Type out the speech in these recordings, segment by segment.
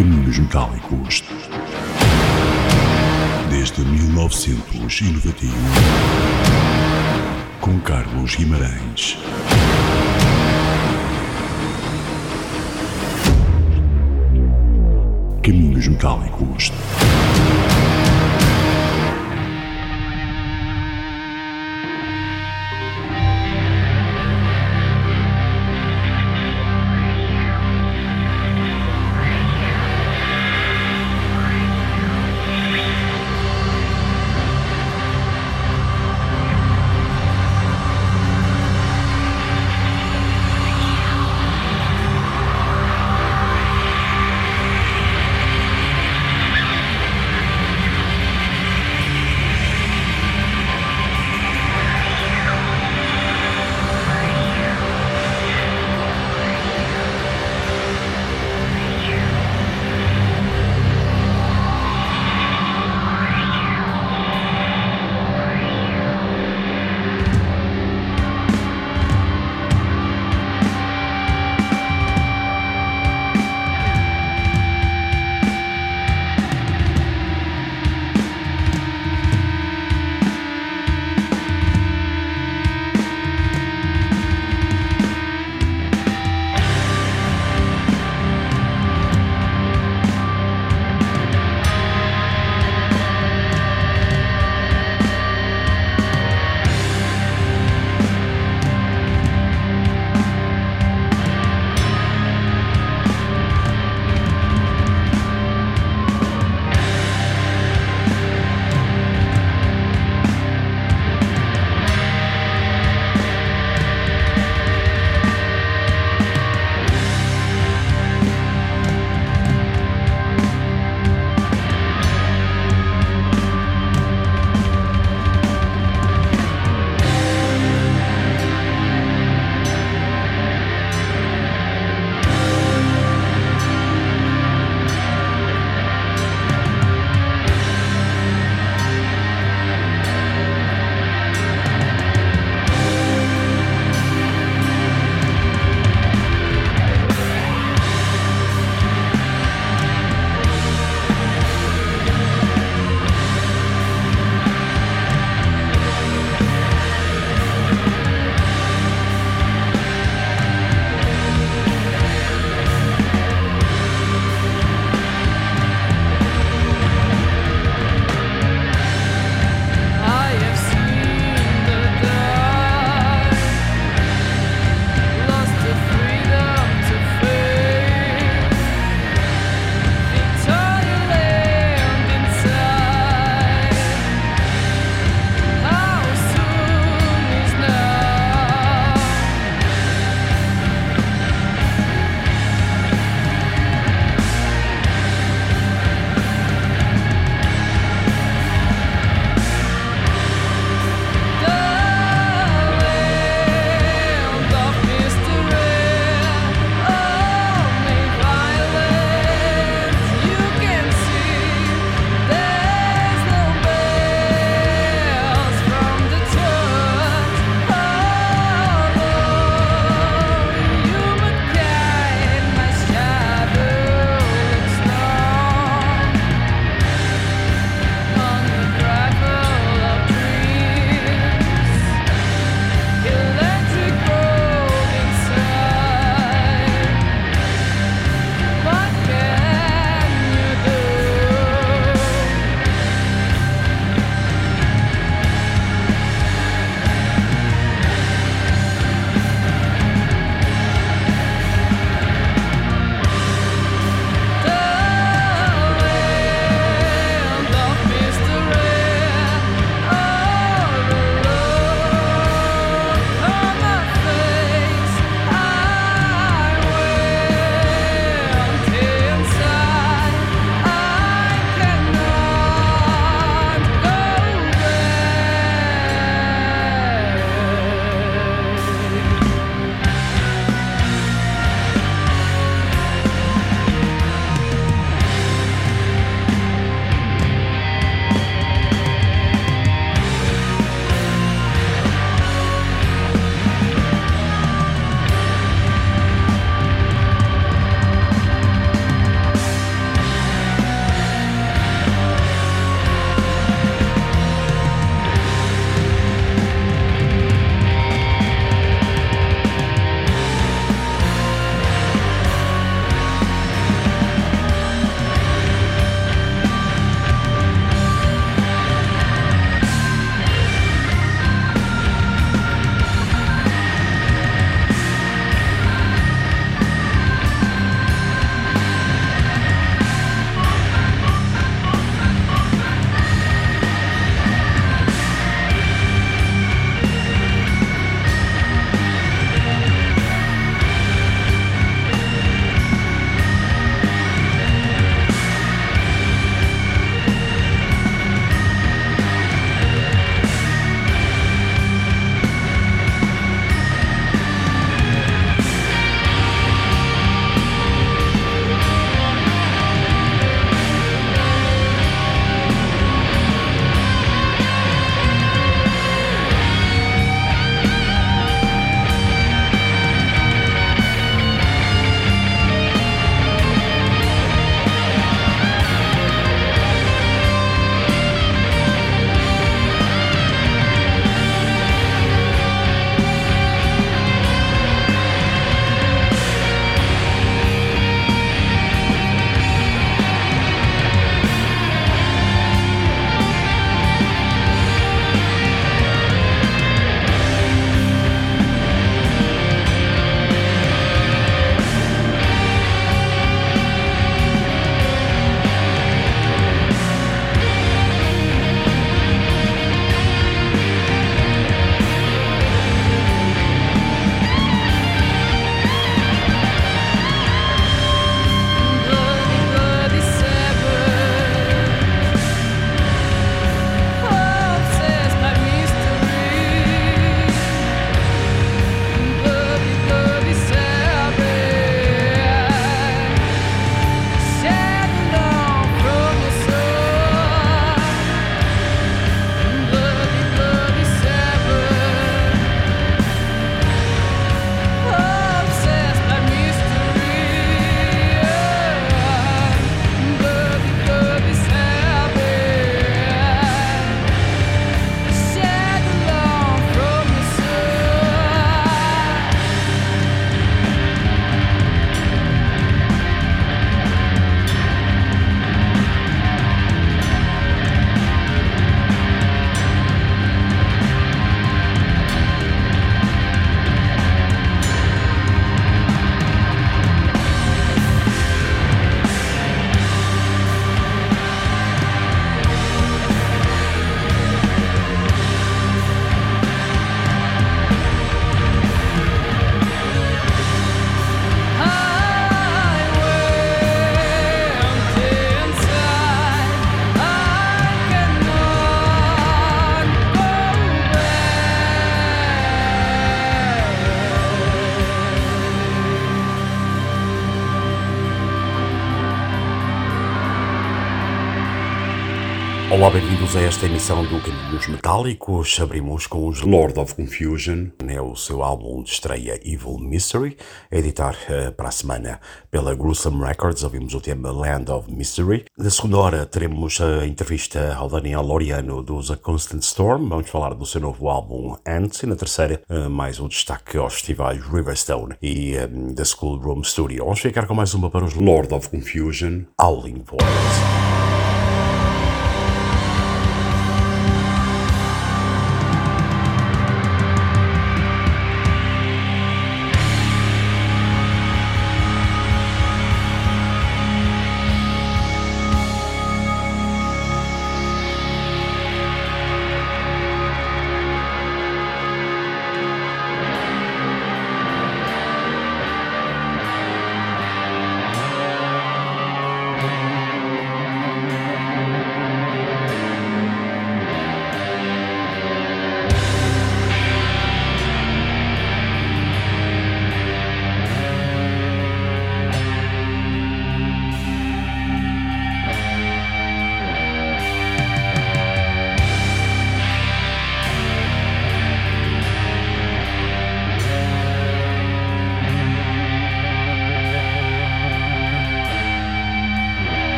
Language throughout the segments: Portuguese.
Caminhos Metálicos. Desde 1991. Com Carlos Guimarães. Caminhos Metálicos. Bem-vindos a esta emissão do Caminhos Metálicos. Abrimos com os Lord of Confusion. É o seu álbum de estreia Evil Mystery, a editar uh, para a semana pela Gruesome Records. Ouvimos o tema Land of Mystery. Na segunda hora teremos a entrevista ao Daniel Loriano dos A Constant Storm. Vamos falar do seu novo álbum Ants. E na terceira, uh, mais um destaque aos festivais Riverstone e um, da School Room Studio. Vamos ficar com mais uma para os Lord of Confusion. Howling Voice.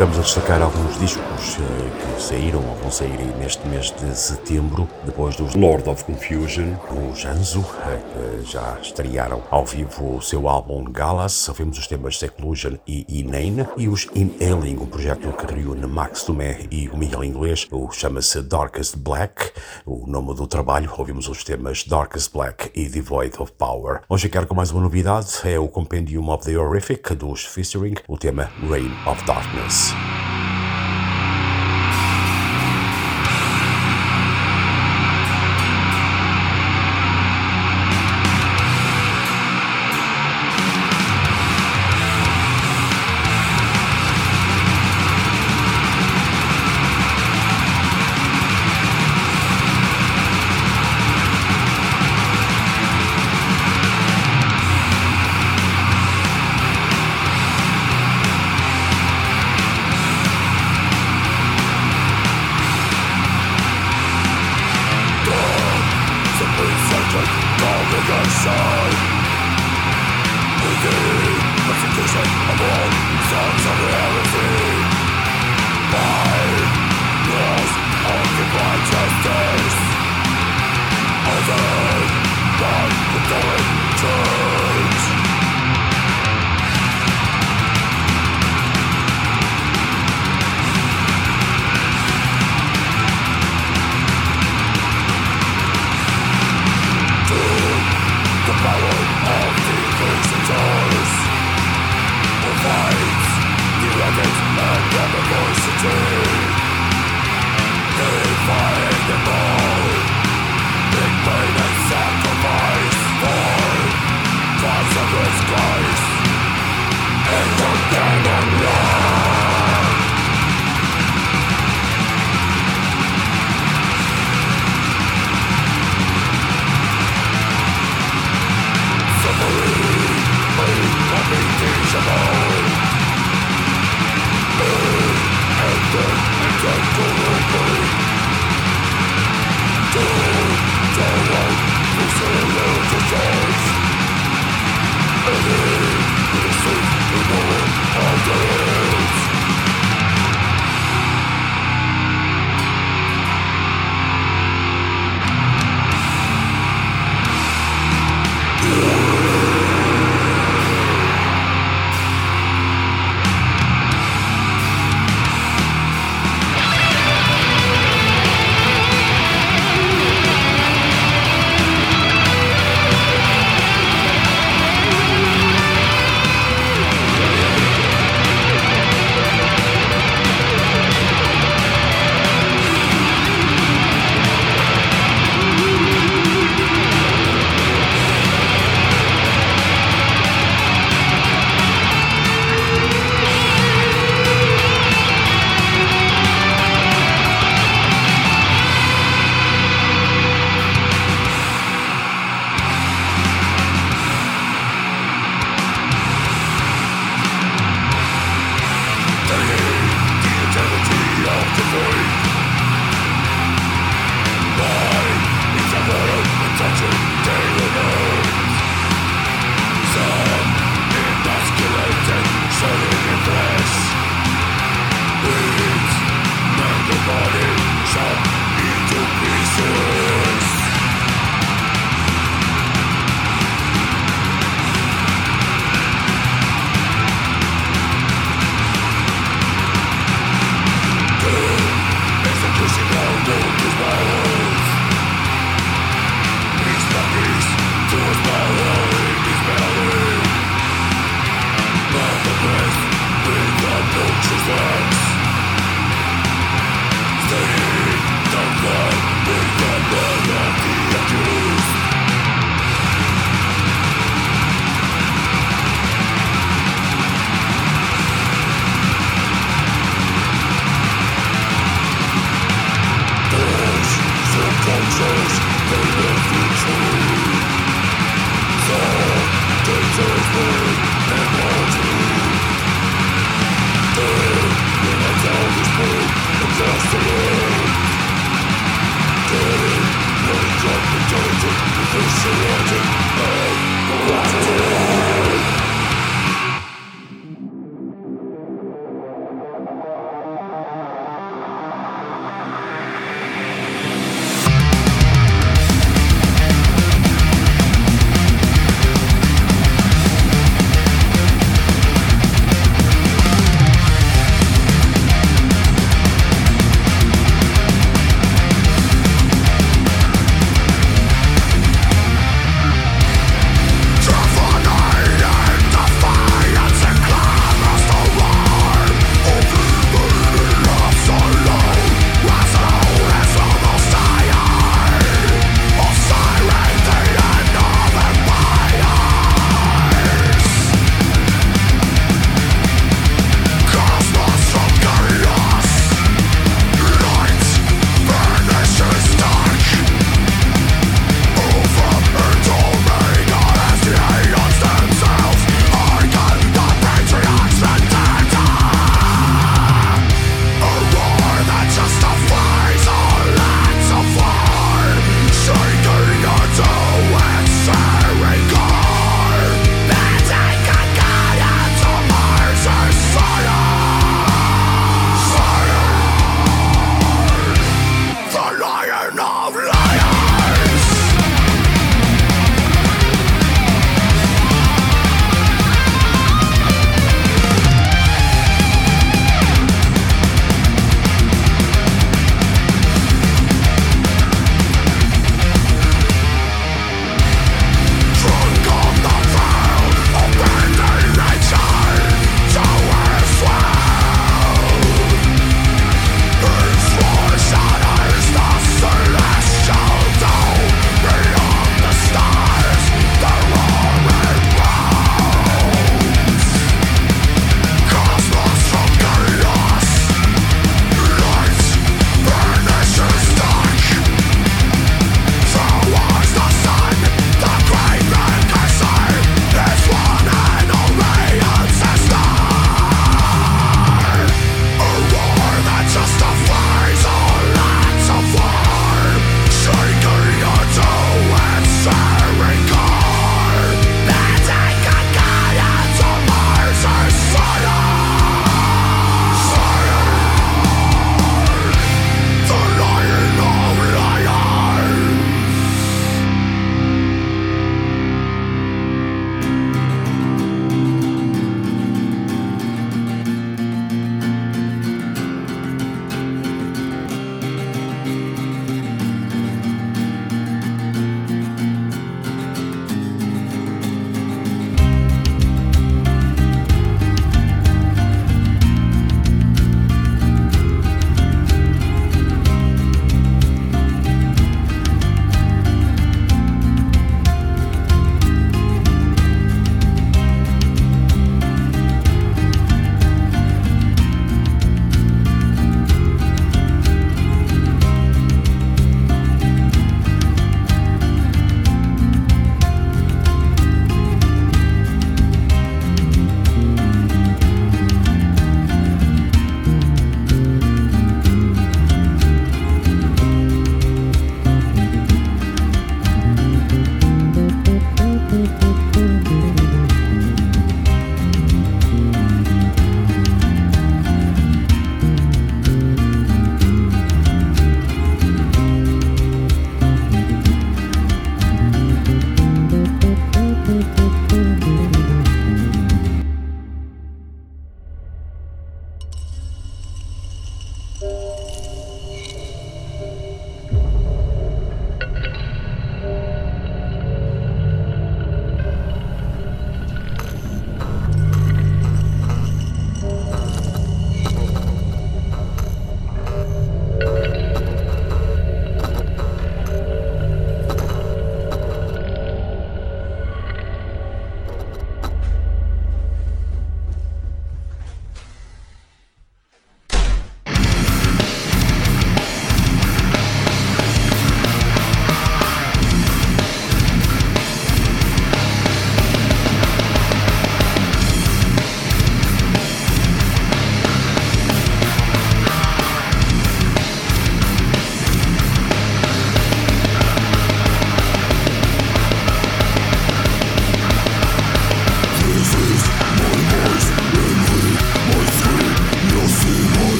Estamos a destacar alguns discos sair neste mês de setembro, depois dos Lord of Confusion, o Janzo, uh, que já estrearam ao vivo o seu álbum Galas. Ouvimos os temas Seclusion e Inane e os Inhaling, um projeto que reúne Max Tomé e o Miguel Inglês. O chama-se Darkest Black, o nome do trabalho. Ouvimos os temas Darkest Black e Devoid of Power. Hoje quero com mais uma novidade, é o Compendium of the Horrific dos Fistering, o tema Reign of Darkness.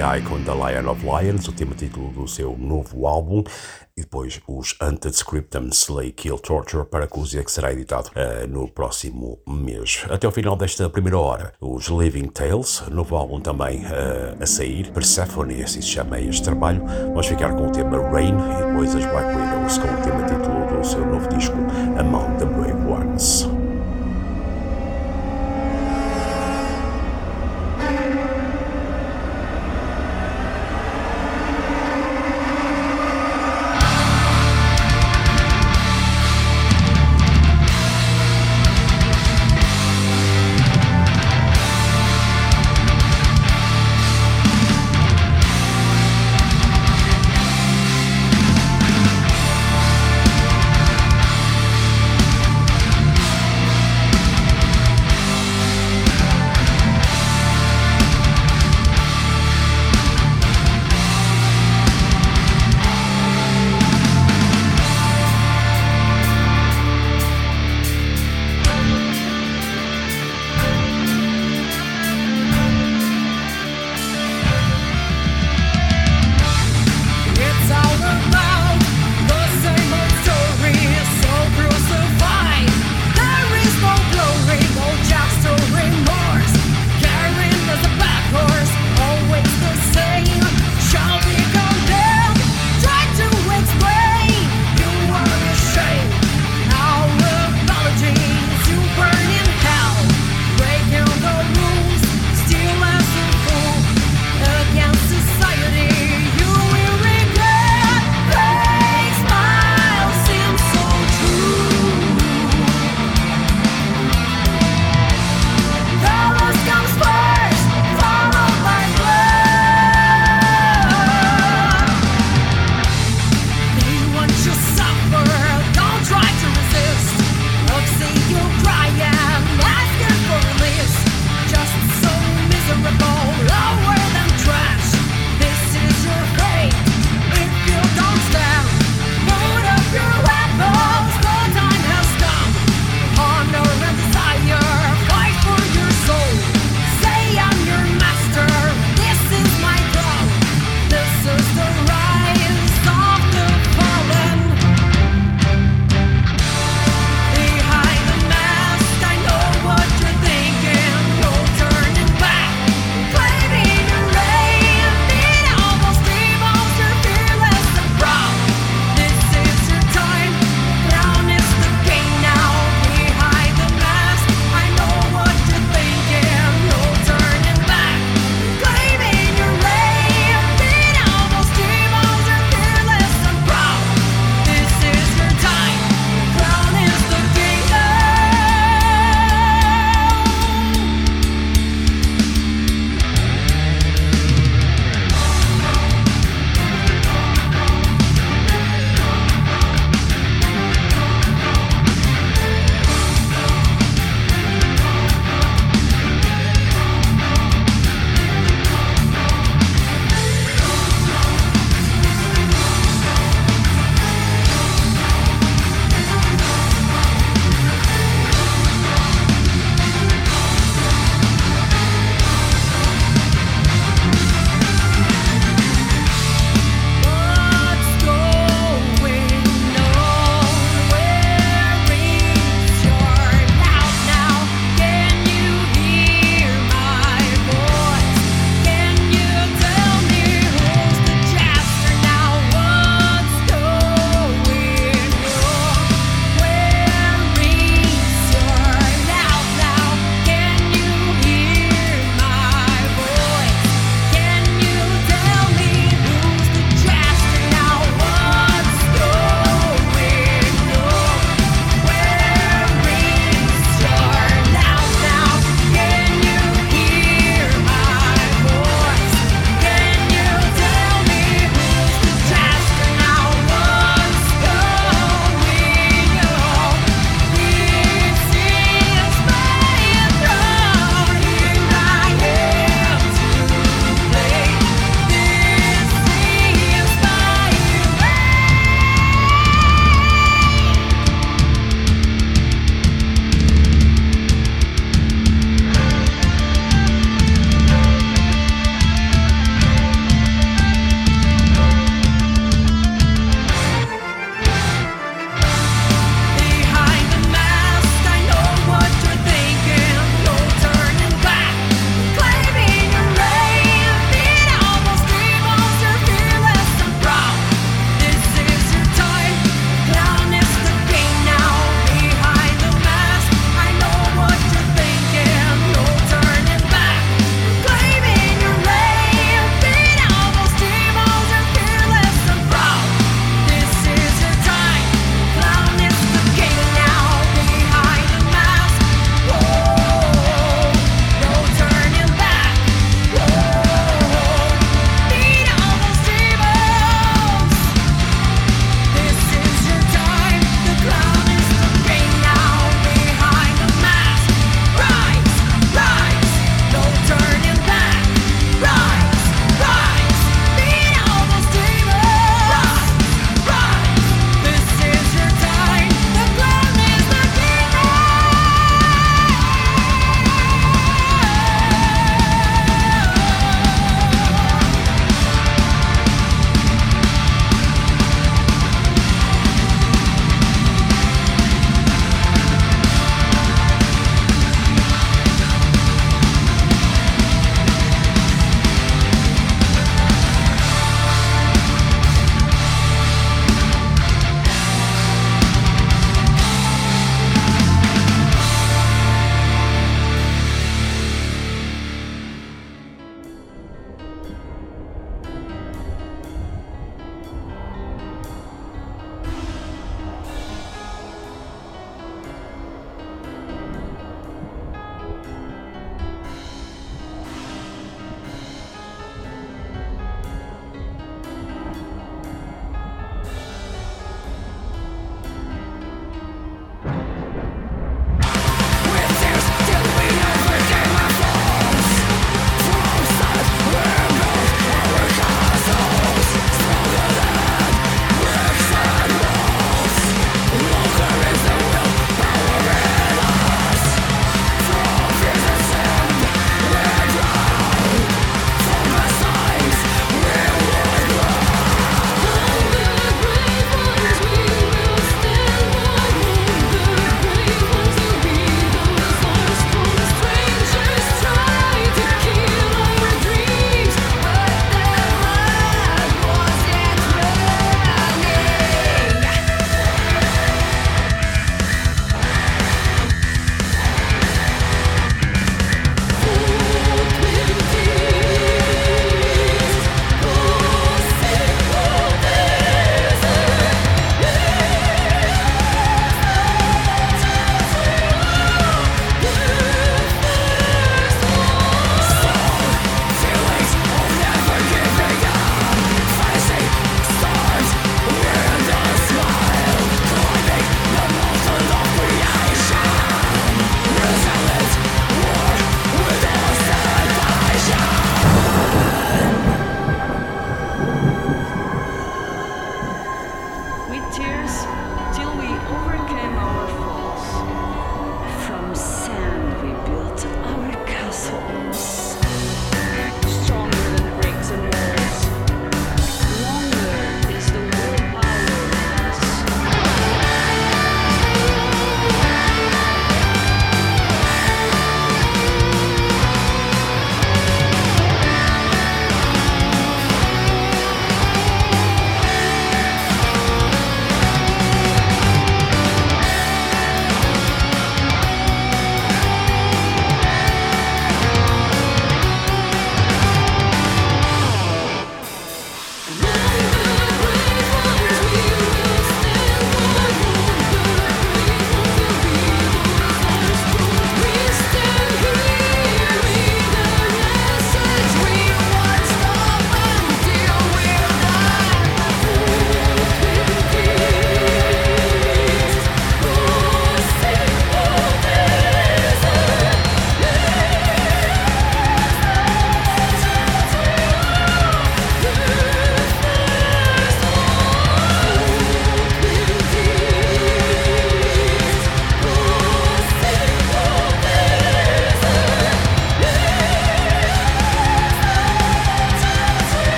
Eye com The Lion of Lions, o tema título do seu novo álbum, e depois os Hunted Slay Kill Torture para Cusia, que será editado uh, no próximo mês. Até ao final desta primeira hora, os Living Tales, novo álbum também uh, a sair, Persephone, assim se chama este trabalho. Vamos ficar com o tema Rain e depois as Black Widows com o tema título do seu novo disco Among the Brave Ones.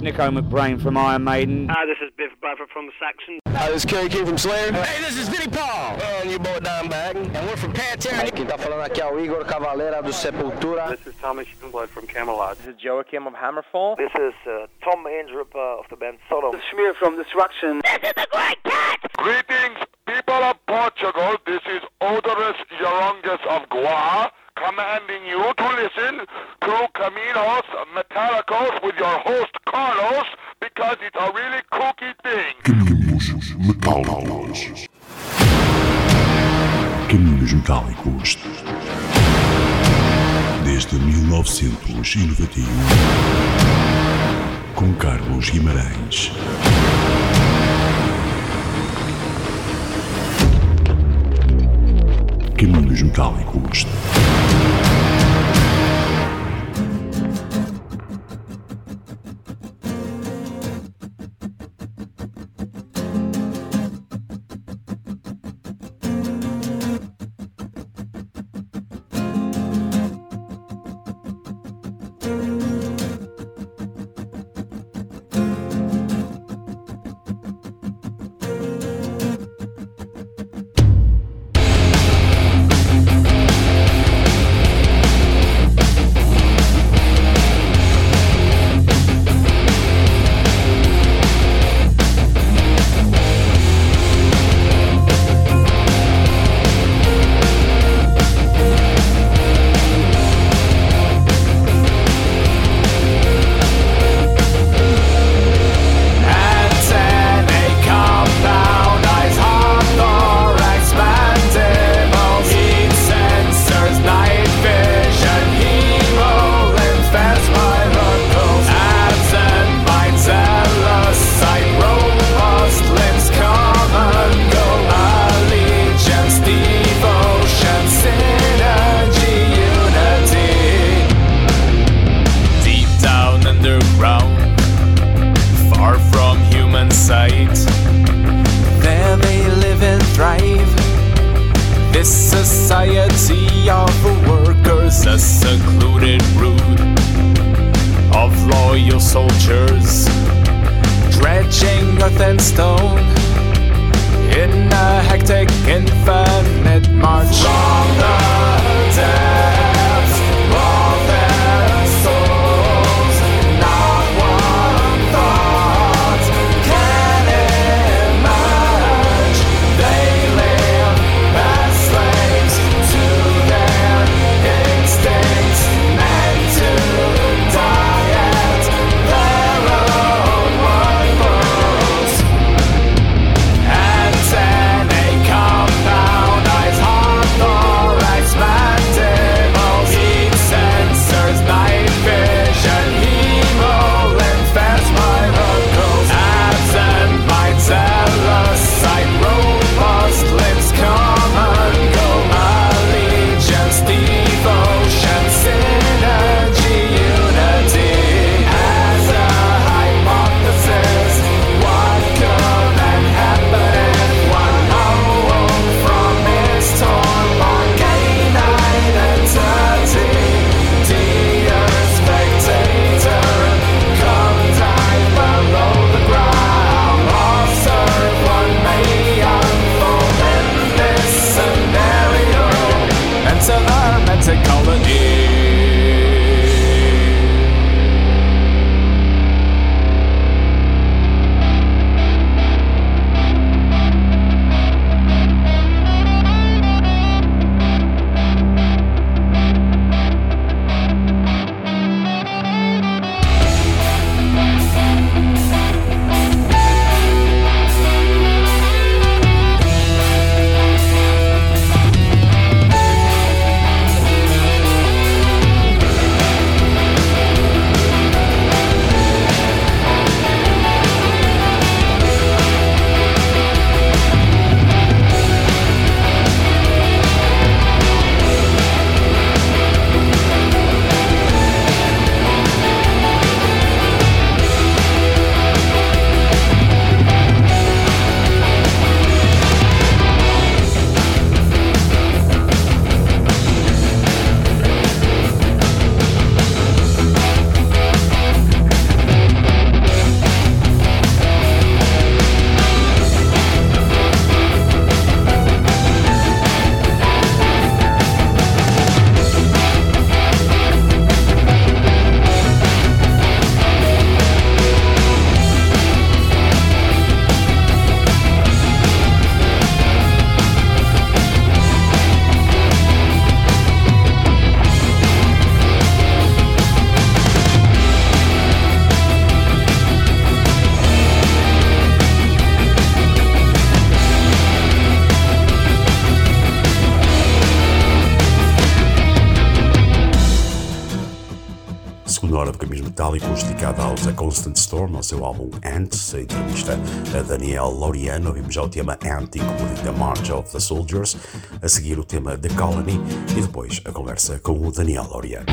Is Nico McBrain from Iron Maiden. Hi, this is Biff Bradford from the Saxon. Hi, this is Kerry King from Slayer. Hey, this is Vinnie Paul. And your boy Dimebag. And we're from Pantera. Quem tá falando aqui é o Igor Cavaleira do Sepultura. This is Thomas Youngblood from Camelot. This is Joachim of Hammerfall. This is uh, Tom Andrup uh, of the band Sodom. This is Schmier from Destruction. This is the Great Cat! Greetings, people of Portugal. and stone in a hectic infinite march. Constant Storm, ao seu álbum Ants, a entrevista a Daniel Laureano, ouvimos já o tema Ant, incluindo The March of the Soldiers, a seguir o tema The Colony e depois a conversa com o Daniel Laureano.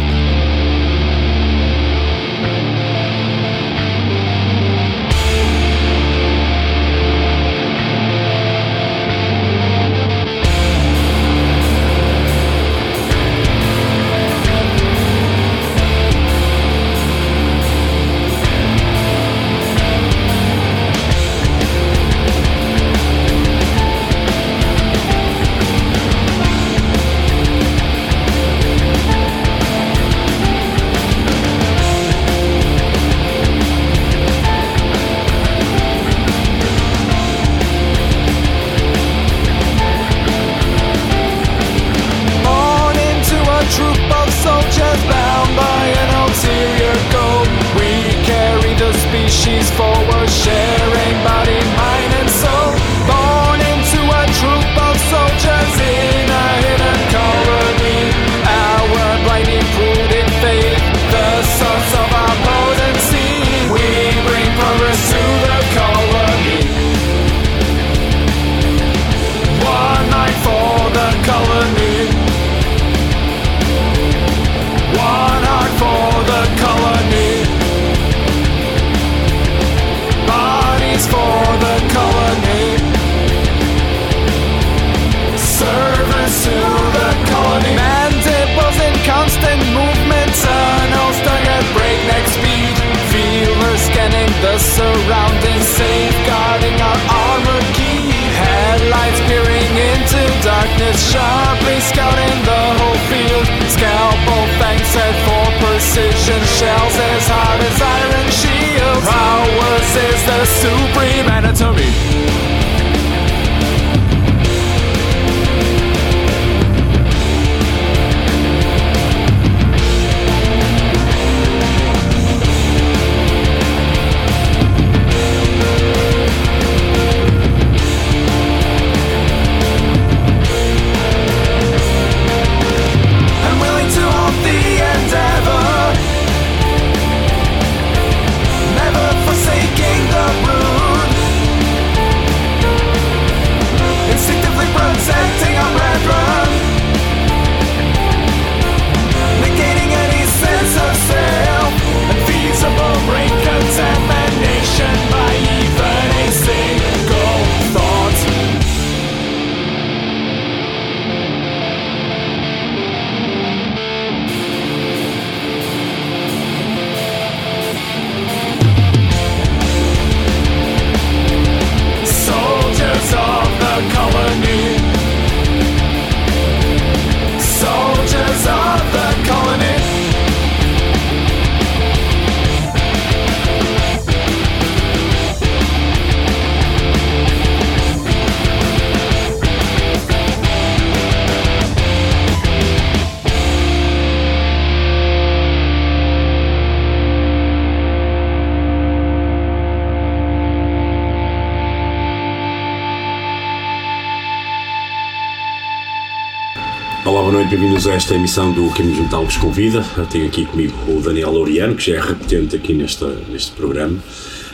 Emissão do Caminhos Metálicos Convida. Tenho aqui comigo o Daniel Laureano, que já é repetente aqui neste, neste programa.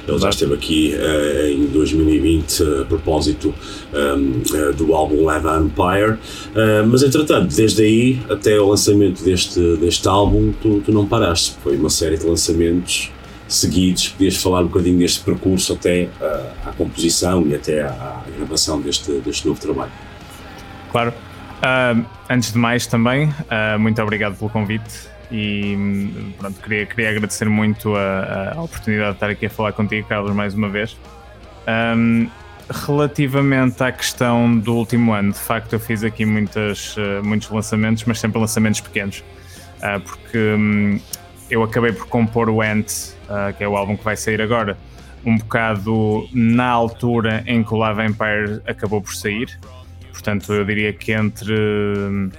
Ele já esteve aqui uh, em 2020 uh, a propósito um, uh, do álbum Lava Empire, mas entretanto, desde aí até o lançamento deste, deste álbum, tu, tu não paraste. Foi uma série de lançamentos seguidos. Podias falar um bocadinho deste percurso até à composição e até à, à gravação deste, deste novo trabalho. Claro. Uh, antes de mais, também, uh, muito obrigado pelo convite e pronto, queria, queria agradecer muito a, a, oportunidade de estar aqui a falar contigo, Carlos, mais uma vez. Um, relativamente à questão do último ano, de facto, eu fiz aqui muitas, uh, muitos lançamentos, mas sempre lançamentos pequenos, porque um, eu acabei por compor o Ant, que é o álbum que vai sair agora, um bocado na altura em que o Lava Empire acabou por sair. Portanto, eu diria que entre hum,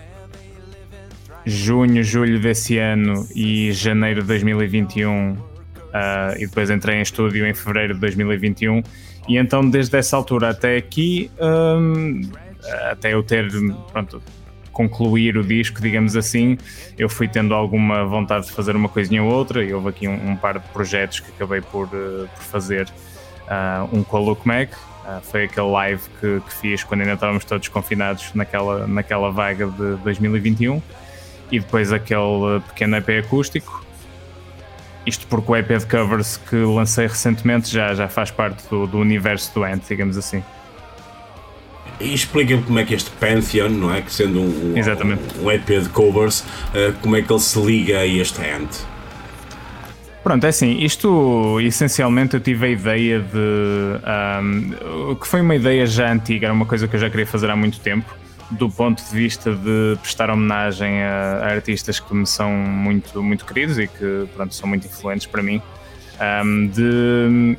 junho, julho desse ano e janeiro de 2021, uh, ah, e depois entrei em estúdio em fevereiro de 2021, e então desde essa altura até aqui, um, até eu ter pronto, concluir o disco, digamos assim, eu fui tendo alguma vontade de fazer uma coisinha ou outra e houve aqui um, um par de projetos que acabei por, uh, por fazer. Uh, um com a Luke Mac, uh, foi aquele live que, que, fiz quando ainda estávamos todos confinados naquela, naquela vaga de 2021 e depois aquele pequeno EP acústico. Isto porque o EP de covers que lancei recentemente já, já faz parte do, do universo do Ant, digamos assim. E explica-me como é que este Pantheon, não é? Que sendo um, um, um EP de covers, uh, como é que ele se liga a este Ant? Pronto, é assim, isto essencialmente eu tive a ideia de. Um, que foi uma ideia já antiga, era uma coisa que eu já queria fazer há muito tempo, do ponto de vista de prestar homenagem a, a artistas que me são muito, muito queridos e que pronto, são muito influentes para mim. Um, de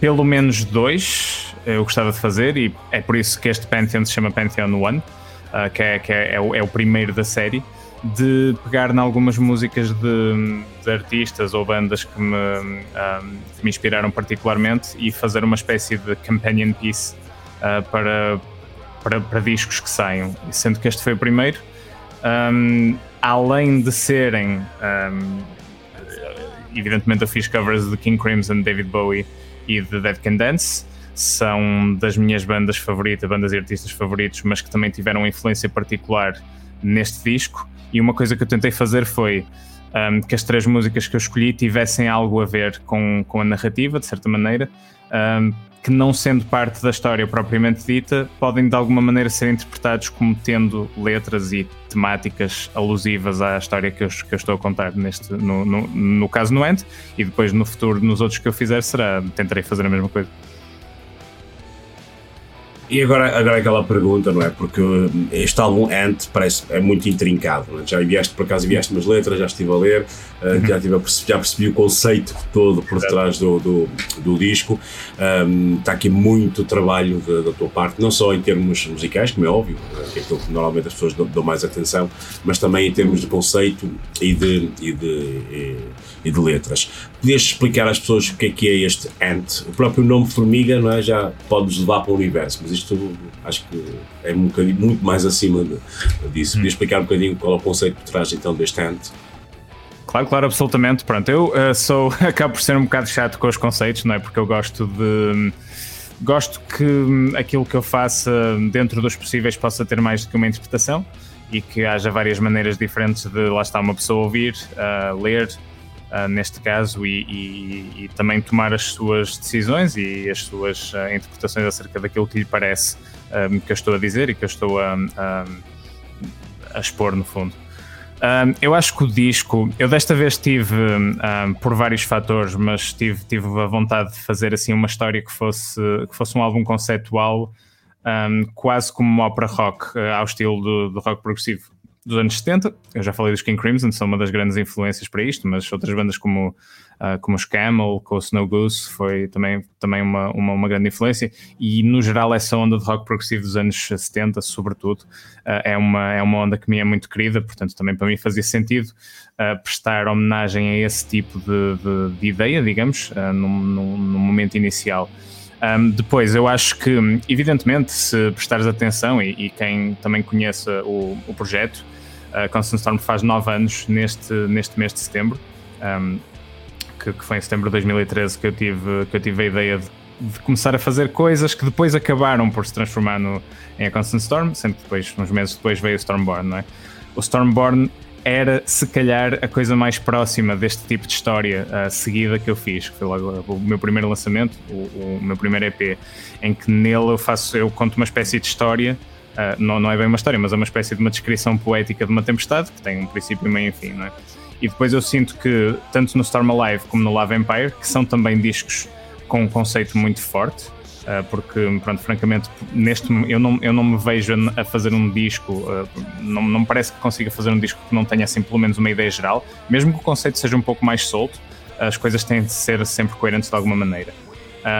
pelo menos dois eu gostava de fazer e é por isso que este Pantheon se chama Pantheon One, uh, que, é, que é, é, o, é, o, primeiro da série, de pegar em algumas músicas de, de, artistas ou bandas que me, um, que me inspiraram particularmente e fazer uma espécie de companion piece uh, para, para, para, discos que saiam. Sendo que este foi o primeiro, um, além de serem. evidentemente, eu fiz covers de King Crimson, David Bowie e The Dead Can Dance são das minhas bandas favoritas, bandas e artistas favoritos, mas que também tiveram influência particular neste disco. E uma coisa que eu tentei fazer foi um, que as três músicas que eu escolhi tivessem algo a ver com, com a narrativa, de certa maneira, um, que não sendo parte da história propriamente dita, podem de alguma maneira ser interpretados como tendo letras e temáticas alusivas à história que eu, que eu estou a contar neste, no, no, no caso no Ant, e depois no futuro, nos outros que eu fizer, será, tentarei fazer a mesma coisa. E agora, agora aquela pergunta, não é? Porque este álbum Ant parece é muito intrincado. É? Já vieste, por acaso, vieste umas letras, já estive a ler, uh, já, tive já percebi o conceito todo por trás do, do, do disco. Um, está aqui muito trabalho da, da, tua parte, não só em termos musicais, como é óbvio, que é aquilo que normalmente as pessoas dão, dão, mais atenção, mas também em termos de conceito e de, e de, e, e de letras. Podias explicar às pessoas o que é que é este Ant? O próprio nome Formiga não é? já pode-nos levar para o universo, mas isto acho que é um bocadinho, muito mais acima de, disso. Podia explicar um bocadinho qual é o conceito por trás então deste ante? Claro, claro, absolutamente. Pronto, eu uh, sou, acabo por ser um bocado chato com os conceitos, não é? Porque eu gosto de. Gosto que hum, aquilo que eu faça dentro dos possíveis possa ter mais do que uma interpretação e que haja várias maneiras diferentes de lá está uma pessoa ouvir, uh, ler, uh, neste caso, e, e, e, também tomar as suas decisões e as suas uh, interpretações acerca daquilo que lhe parece um, que eu estou a dizer e que eu estou a, a, a expor, no fundo. Um, eu acho que o disco, eu desta vez tive, um, por vários fatores, mas tive, tive a vontade de fazer assim uma história que fosse, que fosse um álbum conceptual, um, quase como uma ópera rock, uh, ao estilo do, do rock progressivo dos anos 70. Eu já falei dos King Crimson, são uma das grandes influências para isto, mas outras bandas como, uh, como os Camel, com o Snow Goose, foi também, também uma, uma, uma, grande influência. E no geral, essa onda de rock progressivo dos anos 70, sobretudo, uh, é, uma, é uma onda que me é muito querida, portanto, também para mim fazia sentido uh, prestar homenagem a esse tipo de, de, de ideia, digamos, uh, no, no, momento inicial. Um, depois, eu acho que, evidentemente, se prestares atenção e, e quem também conheça o, o projeto, a Constant Storm faz 9 anos neste, neste mês de setembro, um, que, que, foi em setembro de 2013 que eu tive, que eu tive a ideia de, de, começar a fazer coisas que depois acabaram por se transformar no, em a Constant Storm, que depois, uns meses depois, veio o Stormborn, não é? O Stormborn era, se calhar, a coisa mais próxima deste tipo de história uh, seguida que eu fiz, que foi logo o meu primeiro lançamento, o, o meu primeiro EP, em que nele eu faço, eu conto uma espécie de história Uh, não, não é bem uma história, mas é uma espécie de uma descrição poética de uma tempestade que tem um princípio, meio e fim, não é? E depois eu sinto que, tanto no Storm Alive como no Love Empire, que são também discos com um conceito muito forte, uh, porque, pronto, francamente, neste eu não, eu não me vejo a fazer um disco, uh, não, não me parece que consiga fazer um disco que não tenha, assim, pelo menos uma ideia geral, mesmo que o conceito seja um pouco mais solto, as coisas têm de ser sempre coerentes de alguma maneira.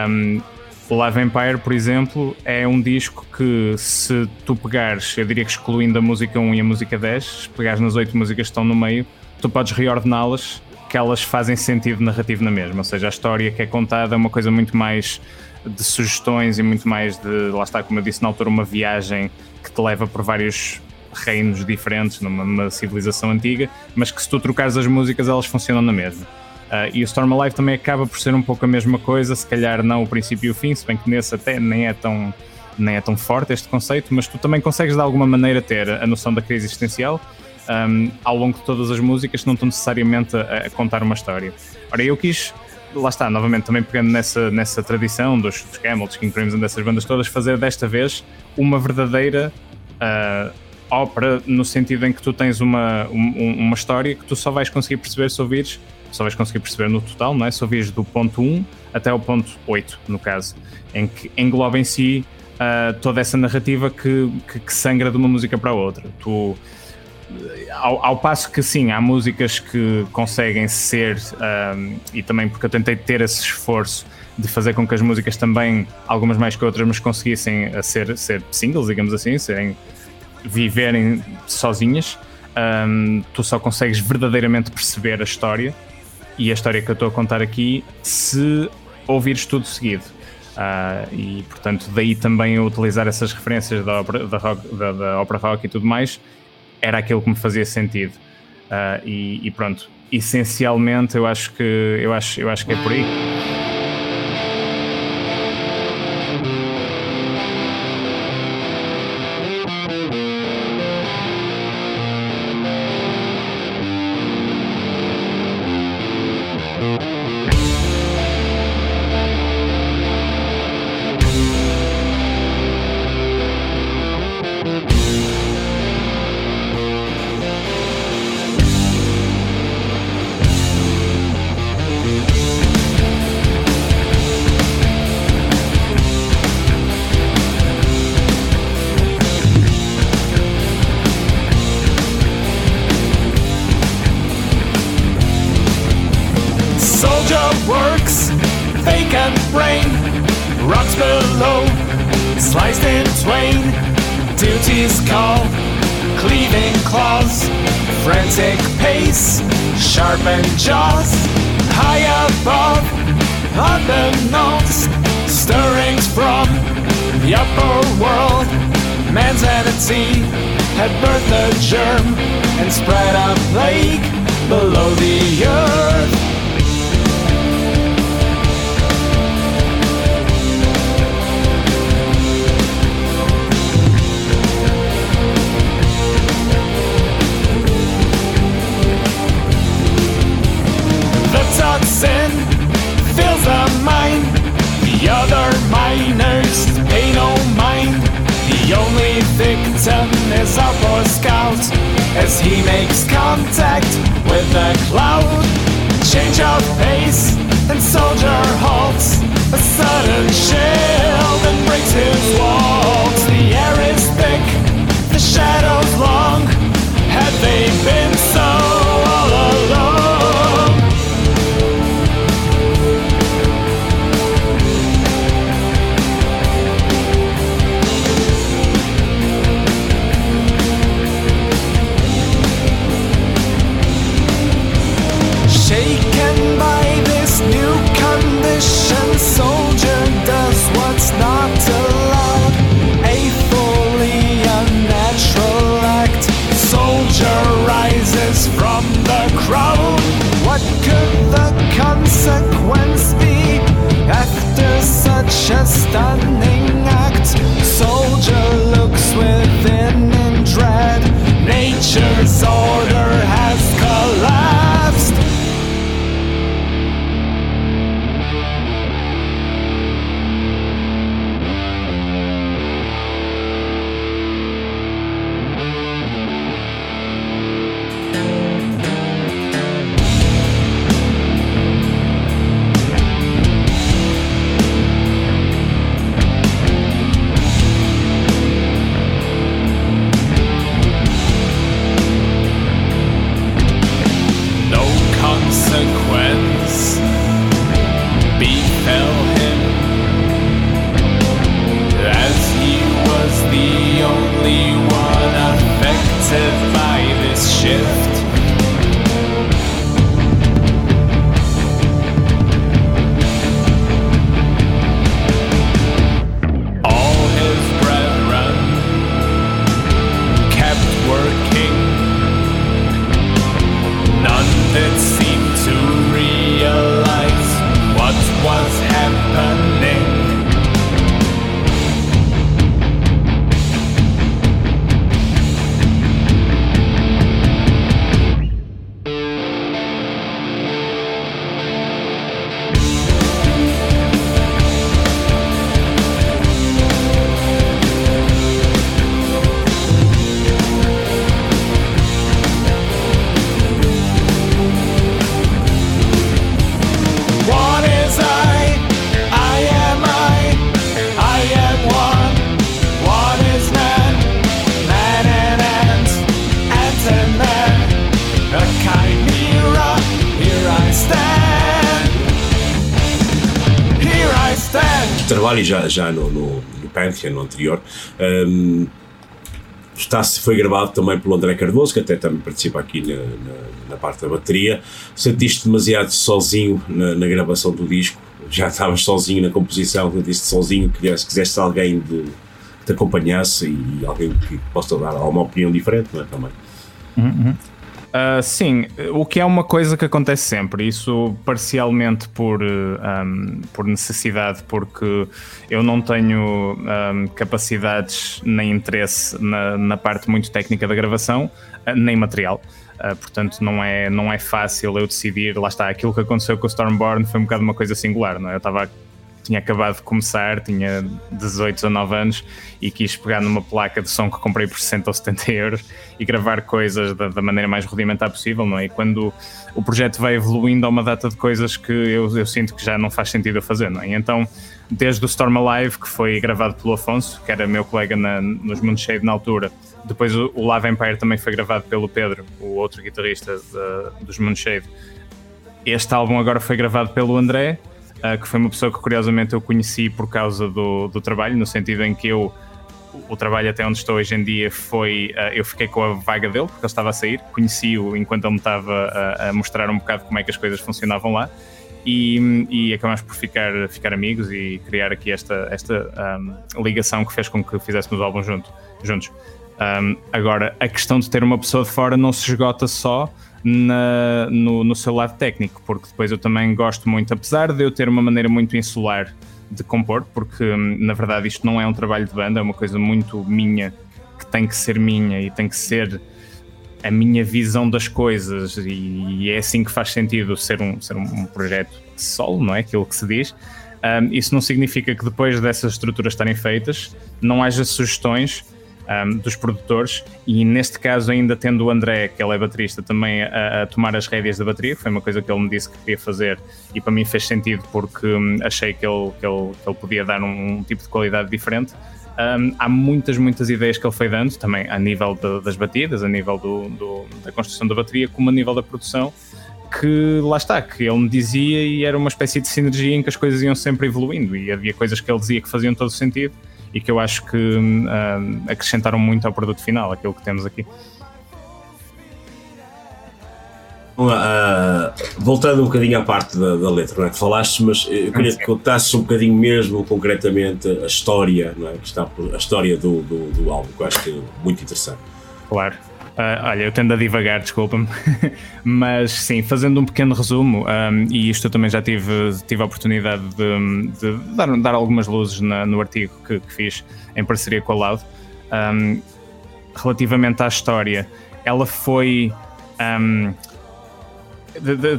Um, o Live Empire, por exemplo, é um disco que se tu pegares, eu diria que excluindo a música 1 e a música 10, se pegares nas 8 músicas que estão no meio, tu podes reordená-las que elas fazem sentido narrativo na mesma, ou seja, a história que é contada é uma coisa muito mais de sugestões e muito mais de, lá está, como eu disse na altura, uma viagem que te leva por vários reinos diferentes, numa, numa civilização antiga, mas que se tu trocares as músicas elas funcionam na mesma. Uh, e o Storm Alive também acaba por ser um pouco a mesma coisa, se calhar não o princípio e o fim, se bem que nesse até nem é tão, nem é tão forte este conceito, mas tu também consegues de alguma maneira ter a noção da crise existencial um, ao longo de todas as músicas, não estão necessariamente a, a, contar uma história. Ora, eu quis, lá está, novamente também pegando nessa, nessa tradição dos, dos dos King Crimson, dessas bandas todas, fazer desta vez uma verdadeira uh, ópera, no sentido em que tu tens uma, um, uma história que tu só vais conseguir perceber se ouvires só vais conseguir perceber no total, não é? Se ouvires do ponto 1 até o ponto 8, no caso, em que engloba em si uh, toda essa narrativa que, que, que, sangra de uma música para a outra. Tu, ao, ao, passo que sim, há músicas que conseguem ser, um, e também porque eu tentei ter esse esforço de fazer com que as músicas também, algumas mais que outras, mas conseguissem a ser, ser singles, digamos assim, serem, viverem sozinhas, um, tu só consegues verdadeiramente perceber a história e a história que eu estou a contar aqui se ouvires tudo seguido. Uh, e portanto, daí também eu utilizar essas referências da ópera, da, rock, da, da ópera rock e tudo mais, era aquilo que me fazia sentido. Uh, e, e, pronto, essencialmente eu acho que eu acho, eu acho que é por aí. Já, já no, no, no Pantheon, no anterior. Um, está, foi gravado também pelo André Cardoso, que até também participa aqui na, na, na parte da bateria. Sentiste demasiado sozinho na, na, gravação do disco? Já estavas sozinho na composição, sentiste sozinho, quiseste, quiseste alguém de, que te acompanhasse e alguém que possa dar uma opinião diferente, não é? Também. Uhum. Uh, sim, o que é uma coisa que acontece sempre, isso parcialmente por, um, por necessidade, porque eu não tenho um, capacidades nem interesse na, na, parte muito técnica da gravação, uh, nem material. Uh, portanto, não é, não é fácil eu decidir. Lá está, aquilo que aconteceu com o Stormborn foi um bocado uma coisa singular, não é? Eu estava tinha acabado de começar, tinha 18 ou 9 anos e quis pegar numa placa de som que comprei por 60 ou 70 euros e gravar coisas da, da maneira mais rudimentar possível, não é? E quando o projeto vai evoluindo, há uma data de coisas que eu, eu sinto que já não faz sentido a fazer, não é? E então, desde o Storm Alive, que foi gravado pelo Afonso, que era meu colega na, nos Moonshade na altura, depois o, o Lava Empire também foi gravado pelo Pedro, o outro guitarrista de, dos Moonshade. Este álbum agora foi gravado pelo André, uh, que foi uma pessoa que curiosamente eu conheci por causa do, do trabalho, no sentido em que eu o trabalho até onde estou hoje em dia foi. Uh, eu fiquei com a vaga dele, porque ele estava a sair, conheci-o enquanto ele me estava a, a, mostrar um bocado como é que as coisas funcionavam lá. E, e acabamos por ficar, ficar amigos e criar aqui esta, esta um, ligação que fez com que fizéssemos o álbum junto, juntos. Um, agora, a questão de ter uma pessoa de fora não se esgota só na, no, no seu lado técnico, porque depois eu também gosto muito, apesar de eu ter uma maneira muito insular de compor, porque hum, na verdade isto não é um trabalho de banda, é uma coisa muito minha, que tem que ser minha e tem que ser a minha visão das coisas, e, é assim que faz sentido ser um, ser um projeto solo, não é? Aquilo que se diz. Um, isso não significa que depois dessas estruturas estarem feitas não haja sugestões um, dos produtores e neste caso ainda tendo o André, que ele é baterista, também a, a, tomar as rédeas da bateria, foi uma coisa que ele me disse que queria fazer e para mim fez sentido porque achei que ele, que, ele, que ele podia dar um, um tipo de qualidade diferente. Um, há muitas, muitas ideias que ele foi dando, também a nível de, das batidas, a nível do, do, da construção da bateria, como a nível da produção, que lá está, que ele me dizia e era uma espécie de sinergia em que as coisas iam sempre evoluindo e havia coisas que ele dizia que faziam todo sentido e que eu acho que uh, acrescentaram muito ao produto final, aquilo que temos aqui. Uh, voltando um bocadinho à parte da, da letra, não é? que falaste, mas eu queria que contasses um bocadinho mesmo, concretamente, a história, é? que está, a história do, do, do álbum, que eu acho que é muito interessante. Claro. Uh, olha, eu tendo a divagar, desculpa-me, mas sim, fazendo um pequeno resumo, um, e isto eu também já tive, tive a oportunidade de, de dar, dar, algumas luzes na, no artigo que, que, fiz em parceria com a Loud. Um, relativamente à história, ela foi. Um,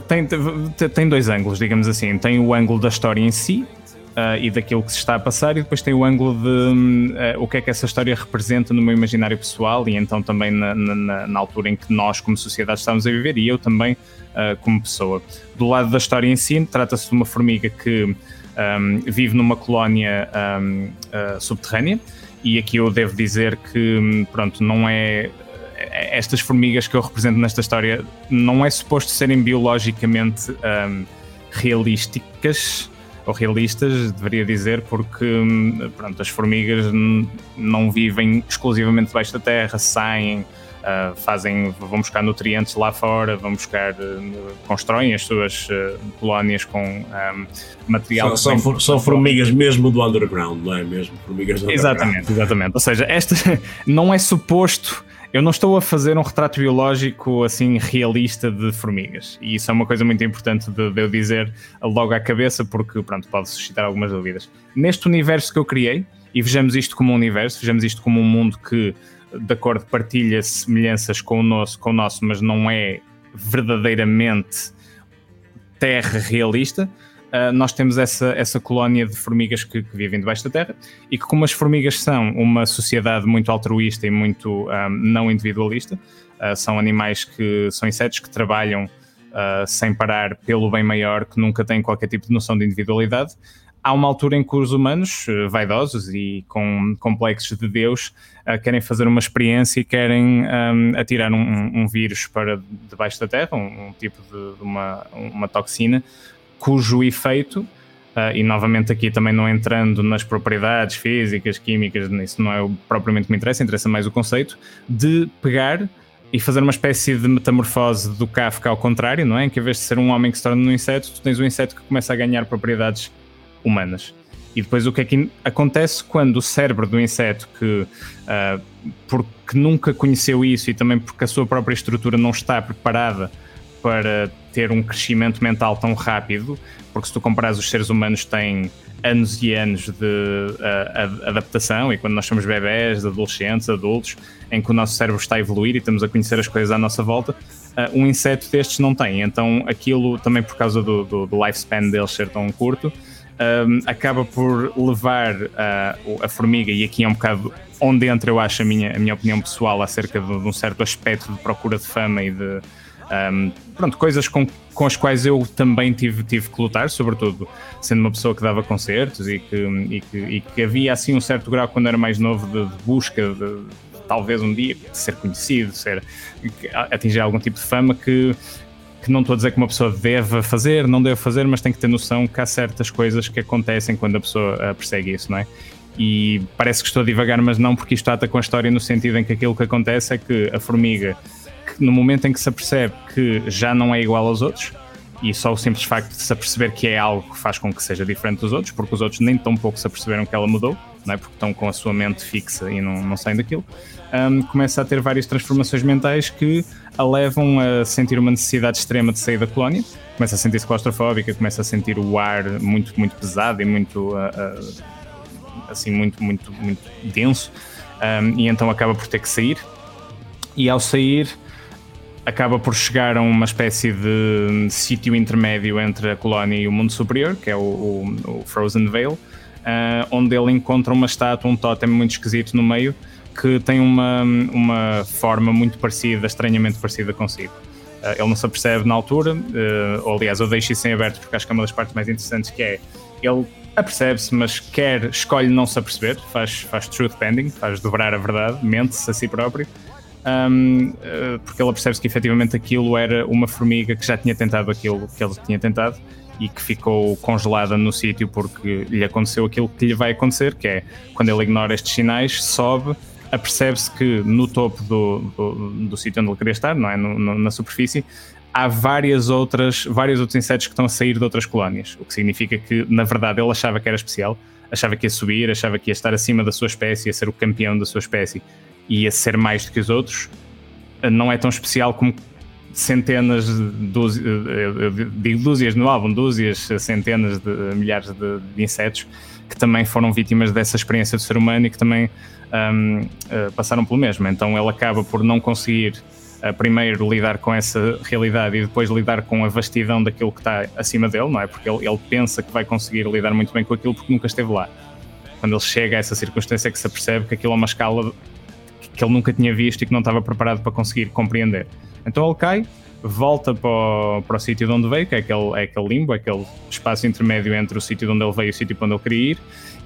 tem, tem dois ângulos, digamos assim. Tem o ângulo da história em si, uh, e daquilo que se está a passar, e depois tem o ângulo de uh, o que é que essa história representa no meu imaginário pessoal e então também na, na, na altura em que nós, como sociedade, estamos a viver e eu também uh, como pessoa. Do lado da história em si, trata-se de uma formiga que um, vive numa colónia um, subterrânea, e aqui eu devo dizer que, pronto, não é estas formigas que eu represento nesta história não é suposto serem biologicamente um, realísticas, ou realistas, deveria dizer, porque hum, pronto, as formigas não vivem exclusivamente debaixo da terra, saem, Uh, fazem, vão buscar nutrientes lá fora, vão buscar, uh, constroem as suas uh, colónias com um, material. São, são, são, formigas mesmo do underground, não é mesmo? Formigas do exatamente, exatamente. Ou seja, esta não é suposto eu não estou a fazer um retrato biológico assim realista de formigas. E isso é uma coisa muito importante de, de eu dizer logo à cabeça, porque pronto, pode suscitar algumas dúvidas. Neste universo que eu criei, e vejamos isto como um universo, vejamos isto como um mundo que, de acordo, partilha semelhanças com o nosso, com o nosso mas não é verdadeiramente terra realista uh, nós temos essa, essa colónia de formigas que, que, vivem debaixo da terra e que, como as formigas são uma sociedade muito altruísta e muito um, ah, não individualista, uh, são animais que são insetos que trabalham uh, sem parar pelo bem maior, que nunca têm qualquer tipo de noção de individualidade. Há uma altura em que os humanos, vaidosos e com complexos de Deus, querem fazer uma experiência e querem um, atirar um, um, vírus para debaixo da terra, um, tipo de, de uma, uma toxina, cujo efeito Uh, e novamente aqui também não entrando nas propriedades físicas, químicas, isso não é o, propriamente que me interessa, interessa mais o conceito de pegar e fazer uma espécie de metamorfose do Kafka ao contrário, não é? Em que em vez de ser um homem que se torna um inseto, tu tens um inseto que começa a ganhar propriedades humanas. E depois o que é que acontece quando o cérebro do inseto, que uh, porque nunca conheceu isso e também porque a sua própria estrutura não está preparada para ter um crescimento mental tão rápido, porque se tu comparas os seres humanos têm anos e anos de uh, adaptação e quando nós somos bebés, adolescentes, adultos, em que o nosso cérebro está a evoluir e estamos a conhecer as coisas à nossa volta, uh, um inseto destes não tem. Então aquilo também por causa do, do, do lifespan deles ser tão curto, um, acaba por levar uh, a formiga, e aqui é um bocado onde entra, eu acho, a minha, a minha opinião pessoal acerca de, de um certo aspecto de procura de fama e de um, pronto, coisas com, com as quais eu também tive, tive que lutar, sobretudo sendo uma pessoa que dava concertos e que, e que, e que havia assim um certo grau quando era mais novo de, de busca de, talvez um dia ser conhecido, ser atingir algum tipo de fama que que não estou a dizer que uma pessoa deve fazer, não deve fazer, mas tem que ter noção que há certas coisas que acontecem quando a pessoa uh, persegue isso, não é? E parece que estou a divagar, mas não, porque isto ata com a história no sentido em que aquilo que acontece é que a formiga, no momento em que se apercebe que já não é igual aos outros, e só o simples facto de se aperceber que é algo que faz com que seja diferente dos outros, porque os outros nem tão pouco se aperceberam que ela mudou, não é? porque estão com a sua mente fixa e não, não saem daquilo, um, começa a ter várias transformações mentais que a levam a sentir uma necessidade extrema de sair da colónia, começa a sentir-se claustrofóbica, começa a sentir o ar muito, muito pesado e muito, uh, uh, assim, muito, muito, muito denso, um, e então acaba por ter que sair. E ao sair, acaba por chegar a uma espécie de sítio intermédio entre a colónia e o mundo superior, que é o, o, o Frozen Vale, uh, onde ele encontra uma estátua, um totem muito esquisito no meio, que tem uma, uma forma muito parecida, estranhamente parecida consigo. Uh, ele não se apercebe na altura, uh, ou aliás, eu deixo isso em aberto porque acho que é uma das partes mais interessantes que é ele apercebe-se, mas quer, escolhe não se aperceber, faz, faz truth bending, faz dobrar a verdade, mente-se a si próprio, um, uh, porque ele apercebe-se que efetivamente aquilo era uma formiga que já tinha tentado aquilo que ele tinha tentado e que ficou congelada no sítio porque lhe aconteceu aquilo que lhe vai acontecer, que é quando ele ignora estes sinais, sobe apercebe-se que no topo do, do, do sítio onde ele queria estar, não é? No, no, na superfície, há várias outras, vários outros insetos que estão a sair de outras colónias, o que significa que, na verdade, ele achava que era especial, achava que ia subir, achava que ia estar acima da sua espécie, ia ser o campeão da sua espécie e ia ser mais do que os outros. Não é tão especial como centenas, dúzias, eu digo dúzias no álbum, dúzias, centenas de milhares de, de insetos que também foram vítimas dessa experiência do ser humano e que também um, eh, passaram pelo mesmo. Então ele acaba por não conseguir primeiro lidar com essa realidade e depois lidar com a vastidão daquilo que está acima dele, não é? Porque ele, ele pensa que vai conseguir lidar muito bem com aquilo porque nunca esteve lá. Quando ele chega a essa circunstância é que se apercebe que aquilo é uma escala que ele nunca tinha visto e que não estava preparado para conseguir compreender. Então ele cai, volta para o, para o sítio de onde veio, que é aquele, é aquele limbo, aquele espaço intermédio entre o sítio de onde ele veio e o sítio para onde ele queria ir,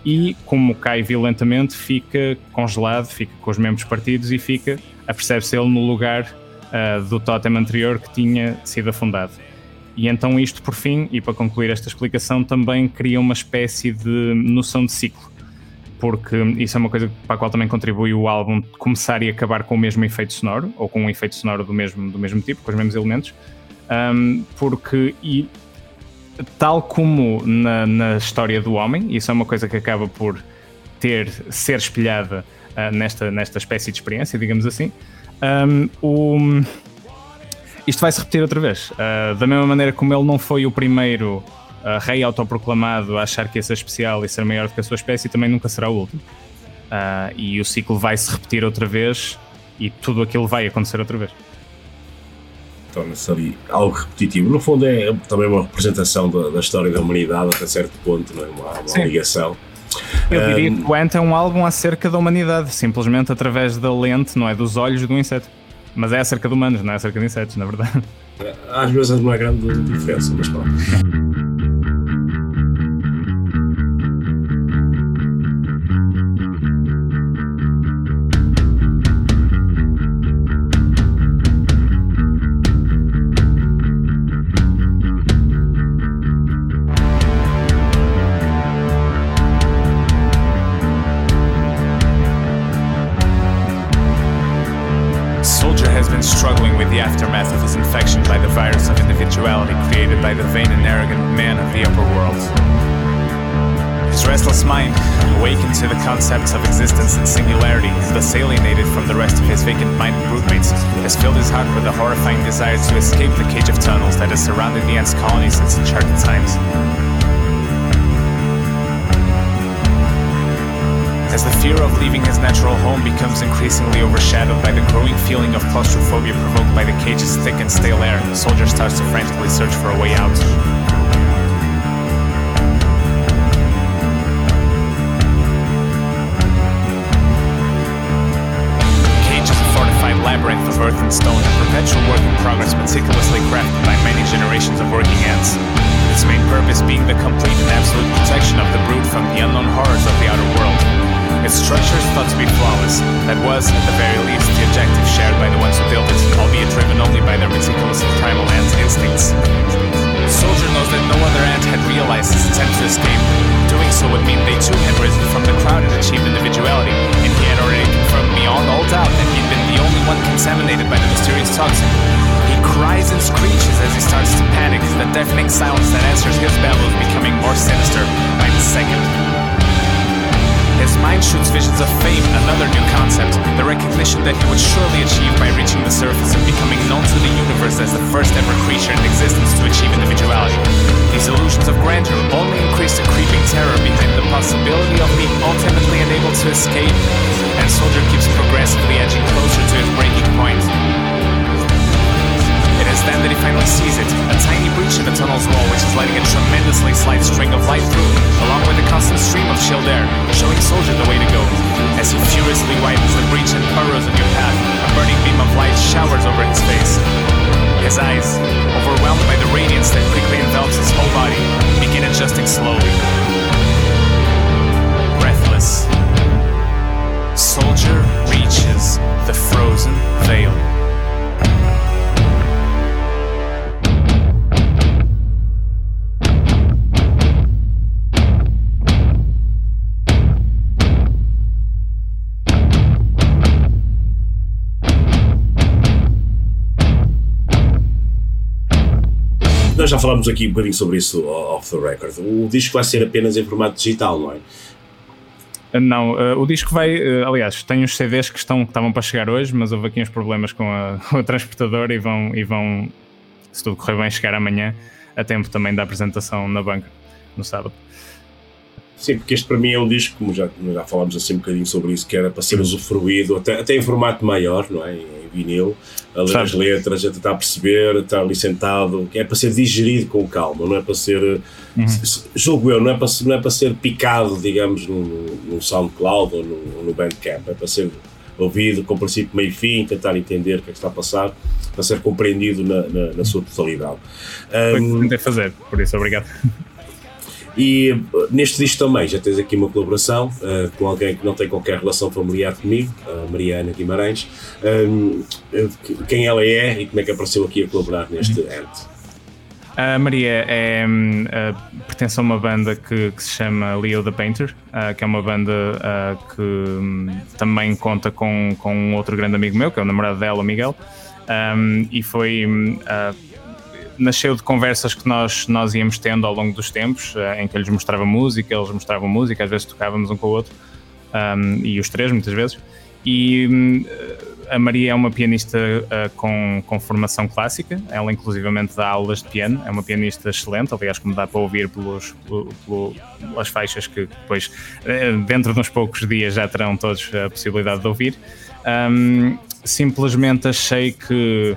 e como cai violentamente, fica congelado, fica com os membros partidos e fica, apercebe-se ele no lugar uh, do totem anterior que tinha sido afundado. E então isto, por fim, e para concluir esta explicação, também cria uma espécie de noção de ciclo, porque isso é uma coisa para a qual também contribui o álbum começar e acabar com o mesmo efeito sonoro, ou com um efeito sonoro do mesmo, do mesmo tipo, com os mesmos elementos, um, porque e tal como na, na, história do homem, isso é uma coisa que acaba por ter ser espelhada uh, nesta, nesta espécie de experiência, digamos assim. Um, o, isto vai se repetir outra vez. Uh, da mesma maneira como ele não foi o primeiro uh, rei autoproclamado a achar que ia ser especial e ser maior do que a sua espécie, também nunca será o último. e o ciclo vai se repetir outra vez e tudo aquilo vai acontecer outra vez torna-se ali algo repetitivo. No fundo, é também uma representação da, da história da humanidade até certo ponto, não é? uma, uma ligação. Eu diria que o Ant é um álbum acerca da humanidade, simplesmente através da lente, não é? Dos olhos do inseto. Mas é acerca de humanos, não é acerca de insetos, na verdade. Às vezes não é grande diferença, mas pronto. away that he would surely achieve by reaching the surface and becoming known to the universe as the first ever creature in existence to achieve individuality. These illusions of grandeur only increase the creeping terror behind the possibility of being ultimately unable to escape, and Soldier keeps progressively edging closer to his breaking point. It is then that he finally sees it, a tiny breach in the tunnel's wall which is letting a tremendously slight string of light through, along with a constant stream of chilled air, showing Soldier the way to go. As he furiously widens the breach and burrows a your path, a burning beam of light showers over his face. His eyes, overwhelmed by the radiance that quickly envelops his whole body, begin adjusting slowly. Breathless, Soldier reaches the frozen veil. Já falámos aqui um bocadinho sobre isso off the record. O disco vai ser apenas em formato digital, não é? Não, uh, o disco vai. Uh, aliás, tem uns CDs que, estão, que estavam para chegar hoje, mas houve aqui uns problemas com, a, com o transportador e vão, e vão, se tudo correr bem, chegar amanhã, a tempo também da apresentação na banca, no sábado. Sim, porque este para mim é um disco, como já, já falámos assim um bocadinho sobre isso, que era para ser usufruído, até, até em formato maior, não é? Em vinil, a ler as letras, a tentar perceber, a estar ali sentado, é para ser digerido com calma, não é para ser, uhum. julgo eu, não é para, não é para ser picado, digamos, no, no SoundCloud ou no, no Bandcamp, é para ser ouvido com princípio, meio e fim, tentar entender o que é que está a passar, para ser compreendido na, na, na sua totalidade. Foi um, que tentei fazer, por isso, obrigado. E neste disco também já tens aqui uma colaboração uh, com alguém que não tem qualquer relação familiar comigo, a Mariana Guimarães. Um, quem ela é e como é que apareceu aqui a colaborar neste arte? A Maria é, uh, pertence a uma banda que, que, se chama Leo the Painter, uh, que é uma banda uh, que um, também conta com, com um outro grande amigo meu, que é o namorado dela, o Miguel, um, e foi nasceu de conversas que nós, nós íamos tendo ao longo dos tempos, uh, em que eu lhes mostrava música, eles mostravam música, às vezes tocávamos um com o outro, um, e os três muitas vezes. E um, a Maria é uma pianista uh, com, com formação clássica, ela inclusivamente dá aulas de piano, é uma pianista excelente, aliás, como dá para ouvir pelos, pelo, pelas faixas que depois, dentro de uns poucos dias, já terão todos a possibilidade de ouvir. Um, simplesmente achei que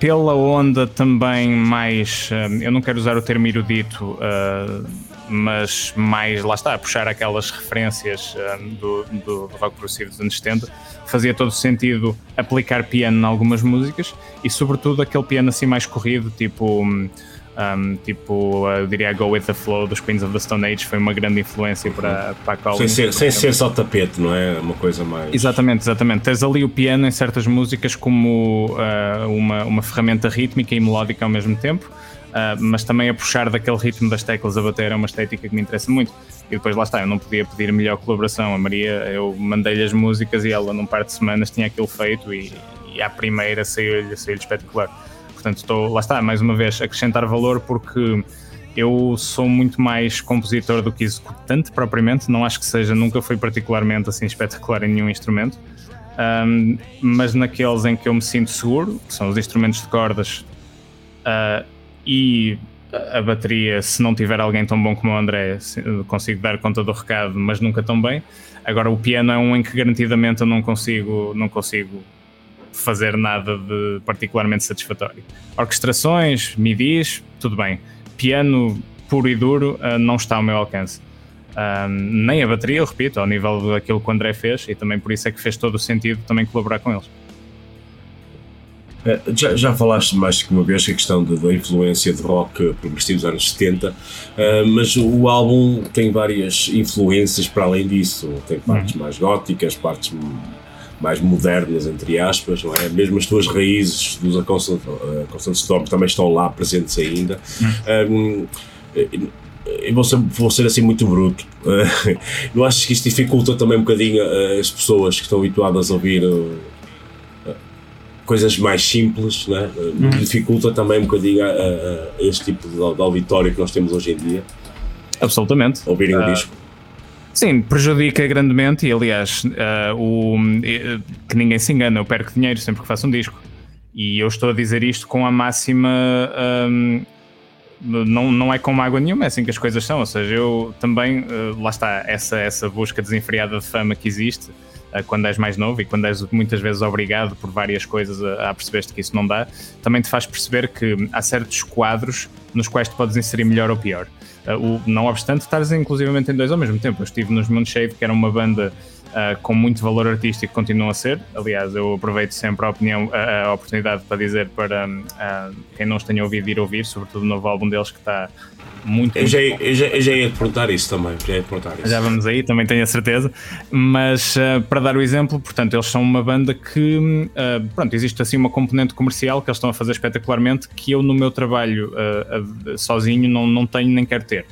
pela onda também mais. eu não quero usar o termo erudito, uh, mas mais, lá está, puxar aquelas referências uh, do, do, do rock progressivo dos anos 70, fazia todo sentido aplicar piano em algumas músicas e, sobretudo, aquele piano assim mais corrido, tipo. Um, tipo, eu diria Go With The Flow dos Queens of the Stone Age foi uma grande influência para, para a Colin. Sem ser, sem ser só tapete, não é? Uma coisa mais. Exatamente, exatamente. Tens ali o piano em certas músicas como uh, uma, uma ferramenta rítmica e melódica ao mesmo tempo, uh, mas também a puxar daquele ritmo das teclas a bater é uma estética que me interessa muito. E depois lá está, eu não podia pedir melhor colaboração. A Maria, eu mandei-lhe as músicas e ela, num par de semanas, tinha aquilo feito e, e à primeira saiu-lhe saiu espetacular. Portanto, estou, lá está, mais uma vez, acrescentar valor porque eu sou muito mais compositor do que executante propriamente, não acho que seja, nunca fui particularmente assim espetacular em nenhum instrumento, um, mas naqueles em que eu me sinto seguro, que são os instrumentos de cordas uh, e a bateria, se não tiver alguém tão bom como o André, consigo dar conta do recado, mas nunca tão bem. Agora o piano é um em que garantidamente eu não consigo, não consigo fazer nada de particularmente satisfatório. Orquestrações, midis, tudo bem. Piano puro e duro uh, não está ao meu alcance. Uh, nem a bateria, eu repito, ao nível daquilo que o André fez, e também por isso é que fez todo o sentido também colaborar com eles. Eh, já, já falaste mais que uma vez a questão da influência de rock progressivo dos anos 70, uh, eh, mas o álbum tem várias influências para além disso. Tem partes uhum. mais góticas, partes mais modernas, entre aspas, não é? Mesmo as tuas raízes dos A Constant, uh, Constant Storm também estão lá presentes ainda. Uhum. Um, eu vou ser, vou ser assim muito bruto. Uh, não achas que isto dificulta também um bocadinho as pessoas que estão habituadas a ouvir coisas mais simples, né? Uhum. dificulta também um bocadinho a, a, a este tipo de, de, auditório que nós temos hoje em dia. Absolutamente. Ouvirem uh, o ah, disco. Sim, prejudica grandemente e aliás, uh, o, uh, que ninguém se engana, eu perco dinheiro sempre que faço um disco. E eu estou a dizer isto com a máxima. Um, não, não é com mágoa nenhuma, é assim que as coisas são. Ou seja, eu também, uh, lá está, essa, essa busca desenfreada de fama que existe quando és mais novo e quando és muitas vezes obrigado por várias coisas a, a perceber-te que isso não dá, também te faz perceber que há certos quadros nos quais te podes inserir melhor ou pior. Uh, o, não obstante, estás inclusivamente em dois ao mesmo tempo. Eu estive nos Moonshade, que era uma banda uh, com muito valor artístico, continua a ser. Aliás, eu aproveito sempre a, opinião, a, a oportunidade para dizer para uh, quem não os tenha ouvido ir ouvir, sobretudo o novo álbum deles que está muito. Eu já, eu já, eu já ia te perguntar isso também. Já, ia te perguntar isso. já vamos aí, também tenho a certeza. Mas uh, para dar o exemplo, portanto, eles são uma banda que, uh, pronto, existe assim uma componente comercial que eles estão a fazer espetacularmente que eu no meu trabalho uh, sozinho não, não tenho nem quero ter.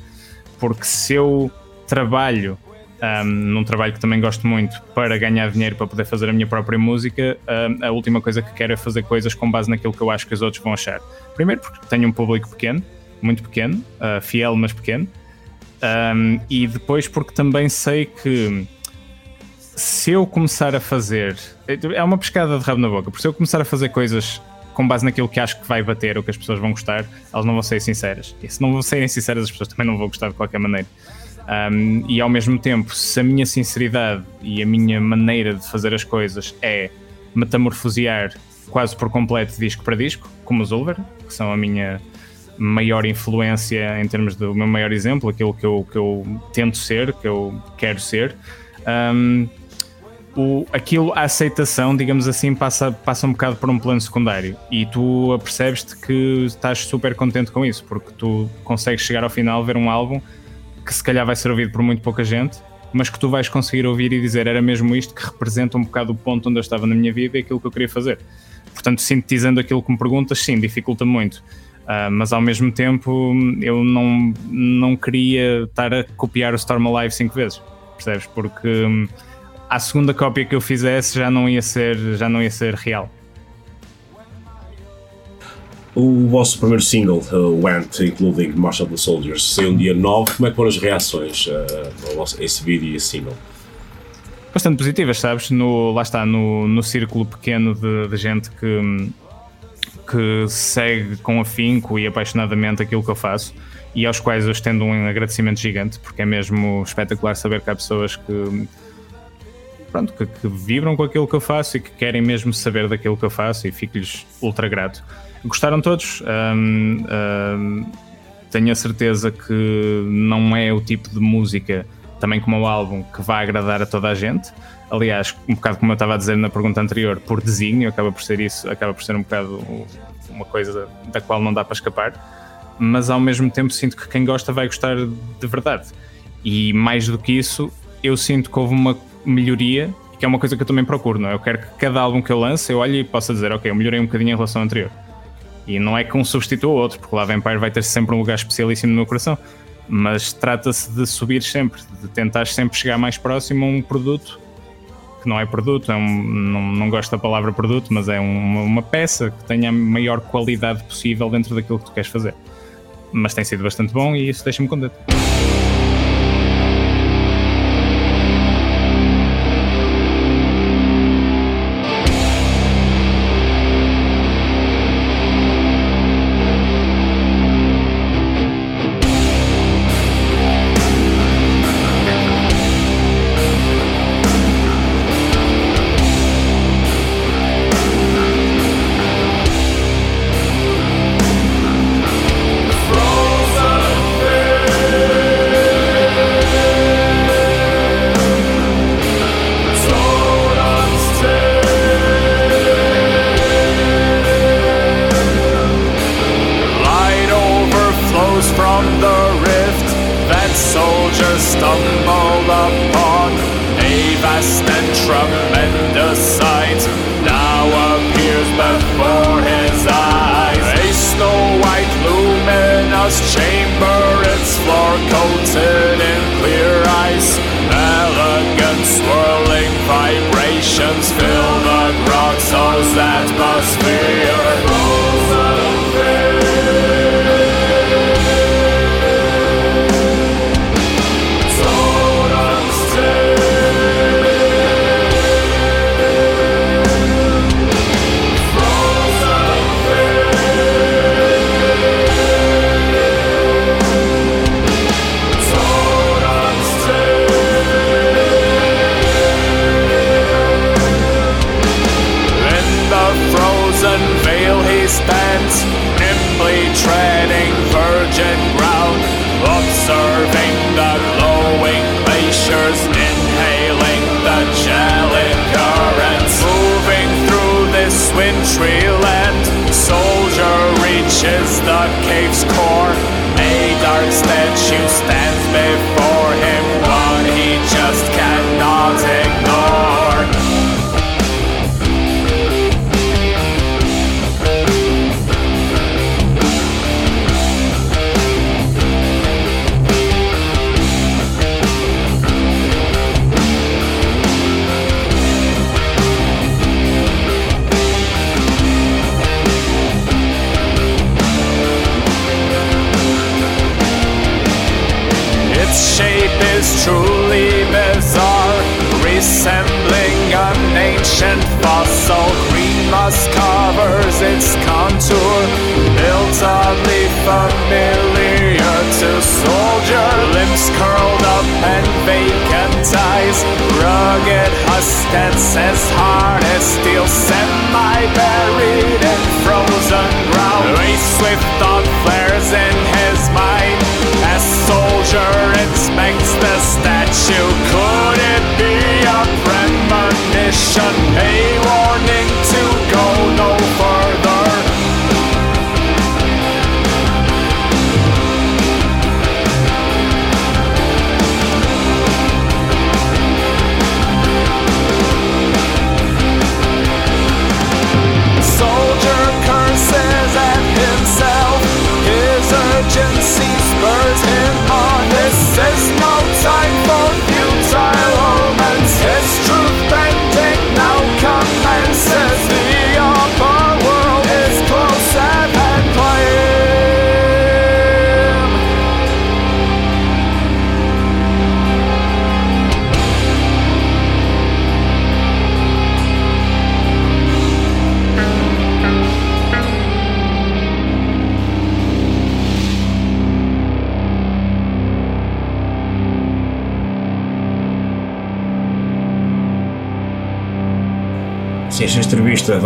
Porque se eu trabalho um, num trabalho que também gosto muito para ganhar dinheiro para poder fazer a minha própria música, um, a última coisa que quero é fazer coisas com base naquilo que eu acho que os outros vão achar. Primeiro porque tenho um público pequeno, muito pequeno, uh, fiel mas pequeno, um, e depois porque também sei que se eu começar a fazer. É uma pescada de rabo na boca, porque se eu começar a fazer coisas com base naquilo que acho que vai bater ou que as pessoas vão gostar, elas não vão ser sinceras. E se não vão serem sinceras, as pessoas também não vão gostar de qualquer maneira. Um, e ao mesmo tempo, se a minha sinceridade e a minha maneira de fazer as coisas é metamorfosear quase por completo disco para disco, como os Ulver, que são a minha maior influência em termos do meu maior exemplo, aquilo que eu, que eu tento ser, que eu quero ser. Um, o, aquilo, a aceitação, digamos assim, passa, passa um bocado por um plano secundário e tu apercebes-te que estás super contente com isso, porque tu consegues chegar ao final, ver um álbum que se calhar vai ser ouvido por muito pouca gente, mas que tu vais conseguir ouvir e dizer era mesmo isto que representa um bocado o ponto onde eu estava na minha vida e aquilo que eu queria fazer. Portanto, sintetizando aquilo que me perguntas, sim, dificulta muito. Uh, mas ao mesmo tempo eu não, não queria estar a copiar o Storm Alive cinco vezes, percebes? Porque um, a segunda cópia que eu fizesse já não ia ser, já não ia ser real. O vosso primeiro single, uh, Went, including March of the Soldiers, saiu no dia 9. Como é que foram as reações uh, a esse vídeo e esse single? Bastante positivas, sabes? No, lá está, no, no círculo pequeno de, de gente que, que segue com afinco e apaixonadamente aquilo que eu faço e aos quais eu estendo um agradecimento gigante, porque é mesmo espetacular saber que há pessoas que, pronto, que, que vibram com aquilo que eu faço e que querem mesmo saber daquilo que eu faço e fico-lhes ultra grato. Gostaram todos. Um, um, tenho a certeza que não é o tipo de música, também como o álbum, que vai agradar a toda a gente. Aliás, um bocado como eu estava a dizer na pergunta anterior, por desenho, acaba por ser isso, acaba por ser um bocado uma coisa da qual não dá para escapar. Mas ao mesmo tempo sinto que quem gosta vai gostar de verdade. E mais do que isso, eu sinto que houve uma melhoria, que é uma coisa que eu também procuro, não é? Eu quero que cada álbum que eu lance eu olhe e possa dizer, ok, eu melhorei um bocadinho em relação ao anterior. E não é que um substitua o outro, porque lá Vampire vai ter sempre um lugar especialíssimo no meu coração. Mas trata-se de subir sempre, de tentar sempre chegar mais próximo a um produto que não é produto, é um, não, não gosto da palavra produto, mas é uma, uma peça que tenha a maior qualidade possível dentro daquilo que tu queres fazer. Mas tem sido bastante bom e isso deixa-me contente.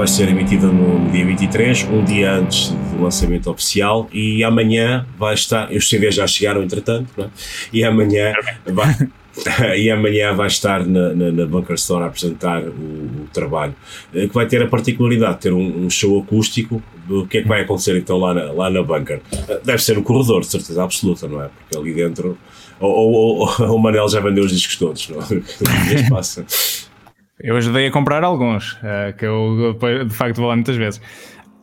Vai ser emitida no, dia 23, um dia antes do lançamento oficial, e amanhã vai estar. Os CDs já chegaram, entretanto, é? e amanhã vai. E amanhã vai estar na, na, na Bunker Store a apresentar o, o trabalho, eh, que vai ter a particularidade de ter um, um show acústico. O que é que vai acontecer então lá na, lá na Bunker? Eh, Deve ser no corredor, de certeza absoluta, não é? Porque ali dentro. Ou, ou, ou- o Manel já vendeu os discos todos, não é? Que passa. Eu ajudei a comprar alguns, eh, que eu de facto vou lá muitas vezes.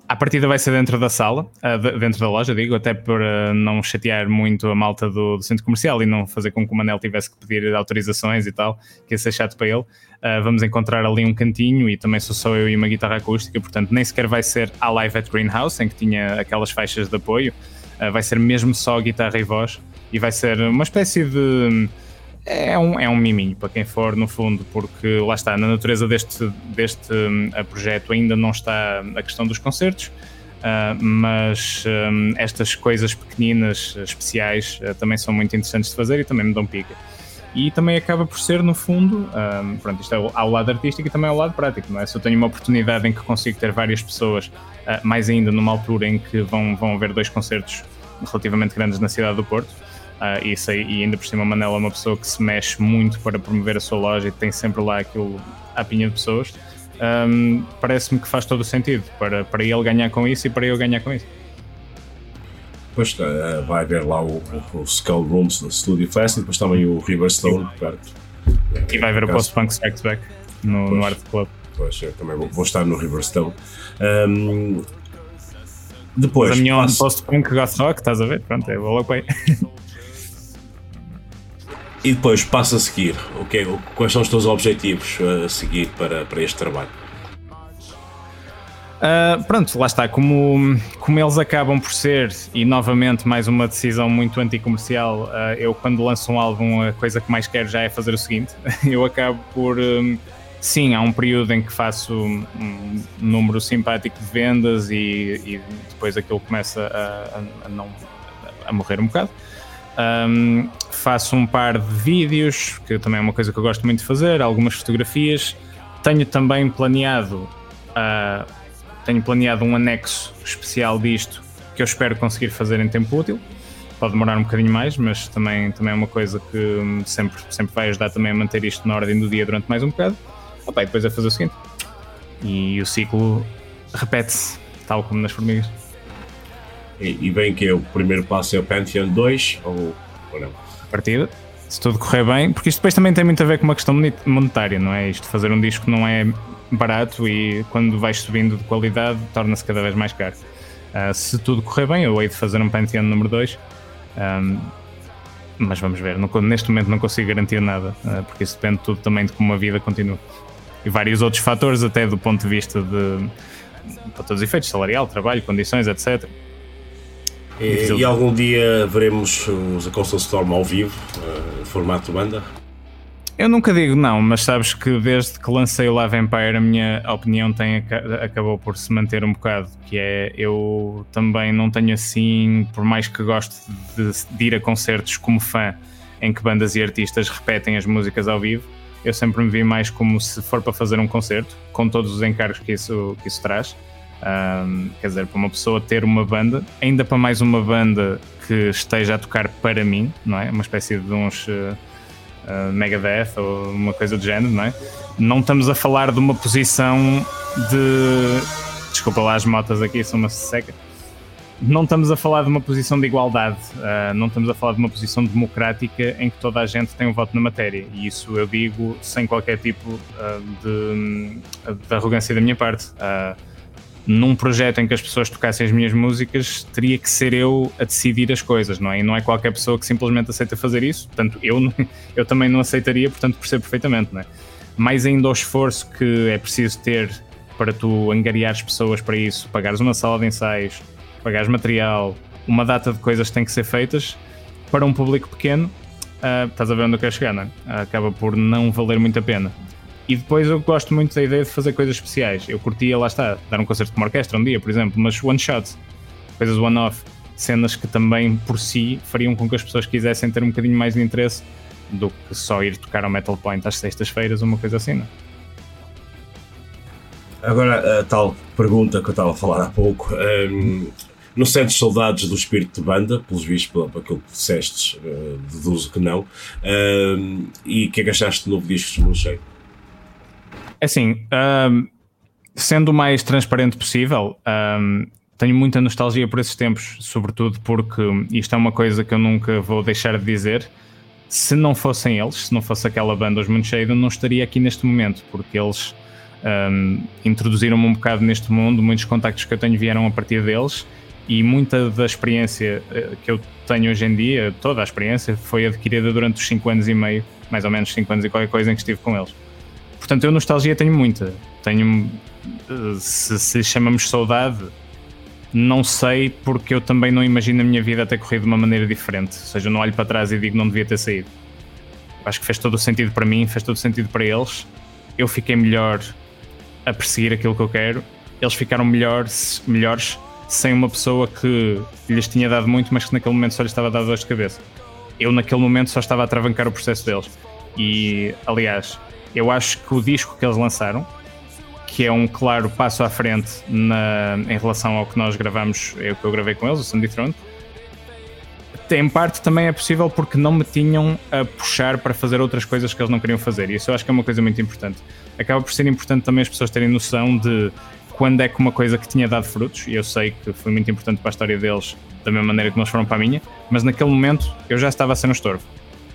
a partida vai ser dentro da sala, uh, dentro da loja, digo, até para não chatear muito a malta do, do, centro comercial e não fazer com que o Manel tivesse que pedir autorizações e tal, que ia ser chato para ele. Uh, vamos encontrar ali um cantinho e também sou só eu e uma guitarra acústica, portanto nem sequer vai ser a Live at Greenhouse, em que tinha aquelas faixas de apoio, uh, vai ser mesmo só guitarra e voz e vai ser uma espécie de é um, é um miminho para quem for, no fundo, porque lá está, na natureza deste, deste uh, projeto ainda não está a questão dos concertos, uh, mas um, estas coisas pequeninas, especiais, uh, também são muito interessantes de fazer e também me dão pica. E também acaba por ser, no fundo, um, pronto, isto é ao lado artístico e também ao lado prático, não é? Se eu tenho uma oportunidade em que consigo ter várias pessoas, mais ainda numa altura em que vão, vão haver dois concertos relativamente grandes na cidade do Porto, Uh, e, sei, e ainda por cima, o Manela é uma pessoa que se mexe muito para promover a sua loja e tem sempre lá aquilo à pinha de pessoas. Um, Parece-me que faz todo o sentido para, para ele ganhar com isso e para eu ganhar com isso. Pois uh, vai haver lá o, o, o Skull Rooms do Studio Fest e depois também o Riverstone perto. E vai haver o Post Punk Strikes Back no, no Art Club. Pois, eu também vou, vou estar no Riverstone. Um, depois. Mas a minha passo... Post Punk Goth Rock, estás a ver? Pronto, eu vou logo aí. E depois passa a seguir. O que é, quais são os teus objetivos a seguir para, para este trabalho? Uh, pronto, lá está. Como, como eles acabam por ser, e novamente mais uma decisão muito anticomercial, uh, eu quando lanço um álbum, a coisa que mais quero já é fazer o seguinte: eu acabo por. Um, sim, há um período em que faço um, um número simpático de vendas e, e depois aquilo começa a, a, a não, a morrer um bocado. Um, faço um par de vídeos, que também é uma coisa que eu gosto muito de fazer, algumas fotografias. Tenho também planeado, uh, tenho planeado um anexo especial disto que eu espero conseguir fazer em tempo útil. Pode demorar um bocadinho mais, mas também, também é uma coisa que hum, sempre, sempre vai ajudar também a manter isto na ordem do dia durante mais um bocado. Opa, e depois é fazer o seguinte. E o ciclo repete-se, tal como nas formigas. E, bem que é o primeiro passo é o Pantheon 2 ou, ou não? Partida, se tudo correr bem, porque isto depois também tem muito a ver com uma questão monetária, não é? Isto fazer um disco não é barato e quando vais subindo de qualidade torna-se cada vez mais caro. Uh, se tudo correr bem, eu hei de fazer um Pantheon número 2. Um, mas vamos ver, não, neste momento não consigo garantir nada, uh, porque isso depende tudo também de como a vida continua. E vários outros fatores, até do ponto de vista de, para todos os efeitos, salarial, trabalho, condições, etc. E, e, algum dia veremos os A Constant Storm ao vivo, uh, formato banda? Eu nunca digo não, mas sabes que desde que lancei o Live Empire a minha opinião tem, acabou por se manter um bocado, que é eu também não tenho assim, por mais que goste de, de ir a concertos como fã, em que bandas e artistas repetem as músicas ao vivo, eu sempre me vi mais como se for para fazer um concerto, com todos os encargos que isso, que isso traz um, quer dizer, para uma pessoa ter uma banda, ainda para mais uma banda que esteja a tocar para mim, não é? Uma espécie de uns uh, uh, Megadeth ou uma coisa do género, não é? Não estamos a falar de uma posição de. Desculpa lá as motas aqui, são uma seca. Não estamos a falar de uma posição de igualdade, uh, não estamos a falar de uma posição democrática em que toda a gente tem um voto na matéria. E isso eu digo sem qualquer tipo de, de, arrogância da minha parte num projeto em que as pessoas tocassem as minhas músicas, teria que ser eu a decidir as coisas, não é? E não é qualquer pessoa que simplesmente aceita fazer isso. Portanto, eu, eu também não aceitaria, portanto, percebo perfeitamente, não é? Mais ainda o esforço que é preciso ter para tu angariares pessoas para isso, pagares uma sala de ensaios, pagares material, uma data de coisas que têm que ser feitas para um público pequeno, uh, estás a ver onde eu quero chegar, não é? Acaba por não valer muito a pena. E depois eu gosto muito da ideia de fazer coisas especiais. Eu curtia, lá está, dar um concerto com uma orquestra um dia, por exemplo, mas one shot, coisas one-off, cenas que também por si fariam com que as pessoas quisessem ter um bocadinho mais de interesse do que só ir tocar ao Metal Point às sextas-feiras, uma coisa assim, não? Agora, a tal pergunta que eu estava a falar há pouco. Um, não sentes saudades do espírito de banda, pelos vistos, pelo, pelo que disseste, uh, deduzo que não. Um, e o que é que achaste do novo disco de Moonshade? É assim, um, sendo o mais transparente possível, um, tenho muita nostalgia por esses tempos, sobretudo porque isto é uma coisa que eu nunca vou deixar de dizer. Se não fossem eles, se não fosse aquela banda, os Moonshade, eu não estaria aqui neste momento, porque eles um, introduziram-me um bocado neste mundo, muitos contactos que eu tenho vieram a partir deles e muita da experiência uh, que eu tenho hoje em dia, toda a experiência, foi adquirida durante os 5 anos e meio, mais ou menos 5 anos e qualquer coisa em que estive com eles. Portanto, eu nostalgia tenho muita. Tenho, uh, se, se chamamos saudade, não sei porque eu também não imagino a minha vida ter corrido de uma maneira diferente. Ou seja, eu não olho para trás e digo não devia ter saído. Acho que fez todo o sentido para mim, fez todo o sentido para eles. Eu fiquei melhor a perseguir aquilo que eu quero. Eles ficaram melhores, melhores sem uma pessoa que lhes tinha dado muito, mas que naquele momento só lhes estava a dar dor de cabeça. Eu, naquele momento, só estava a travancar o processo deles. E, aliás, eu acho que o disco que eles lançaram, que é um claro passo à frente na, em relação ao que nós gravamos, o que eu gravei com eles, o Sandy Throne, em parte também é possível porque não me tinham a puxar para fazer outras coisas que eles não queriam fazer. E isso eu acho que é uma coisa muito importante. Acaba por ser importante também as pessoas terem noção de quando é que uma coisa que tinha dado frutos, e eu sei que foi muito importante para a história deles, da mesma maneira que nós foram para a minha, mas naquele momento eu já estava a ser um estorvo.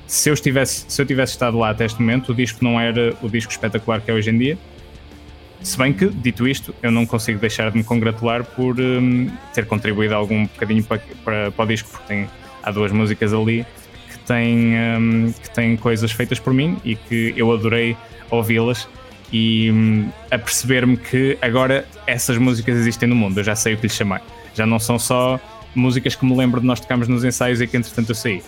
Se eu, estivesse, se eu tivesse estado lá até este momento, o disco não era o disco espetacular que é hoje em dia. Se bem que, dito isto, eu não consigo deixar de me congratular por um, ter contribuído algum bocadinho para, para, para o disco, porque tem há duas músicas ali que têm, um, que têm coisas feitas por mim e que eu adorei ouvi-las e um, a perceber-me que agora essas músicas existem no mundo, eu já sei o que lhes chamar. Já não são só músicas que me lembro de nós tocarmos nos ensaios e que entretanto eu saí.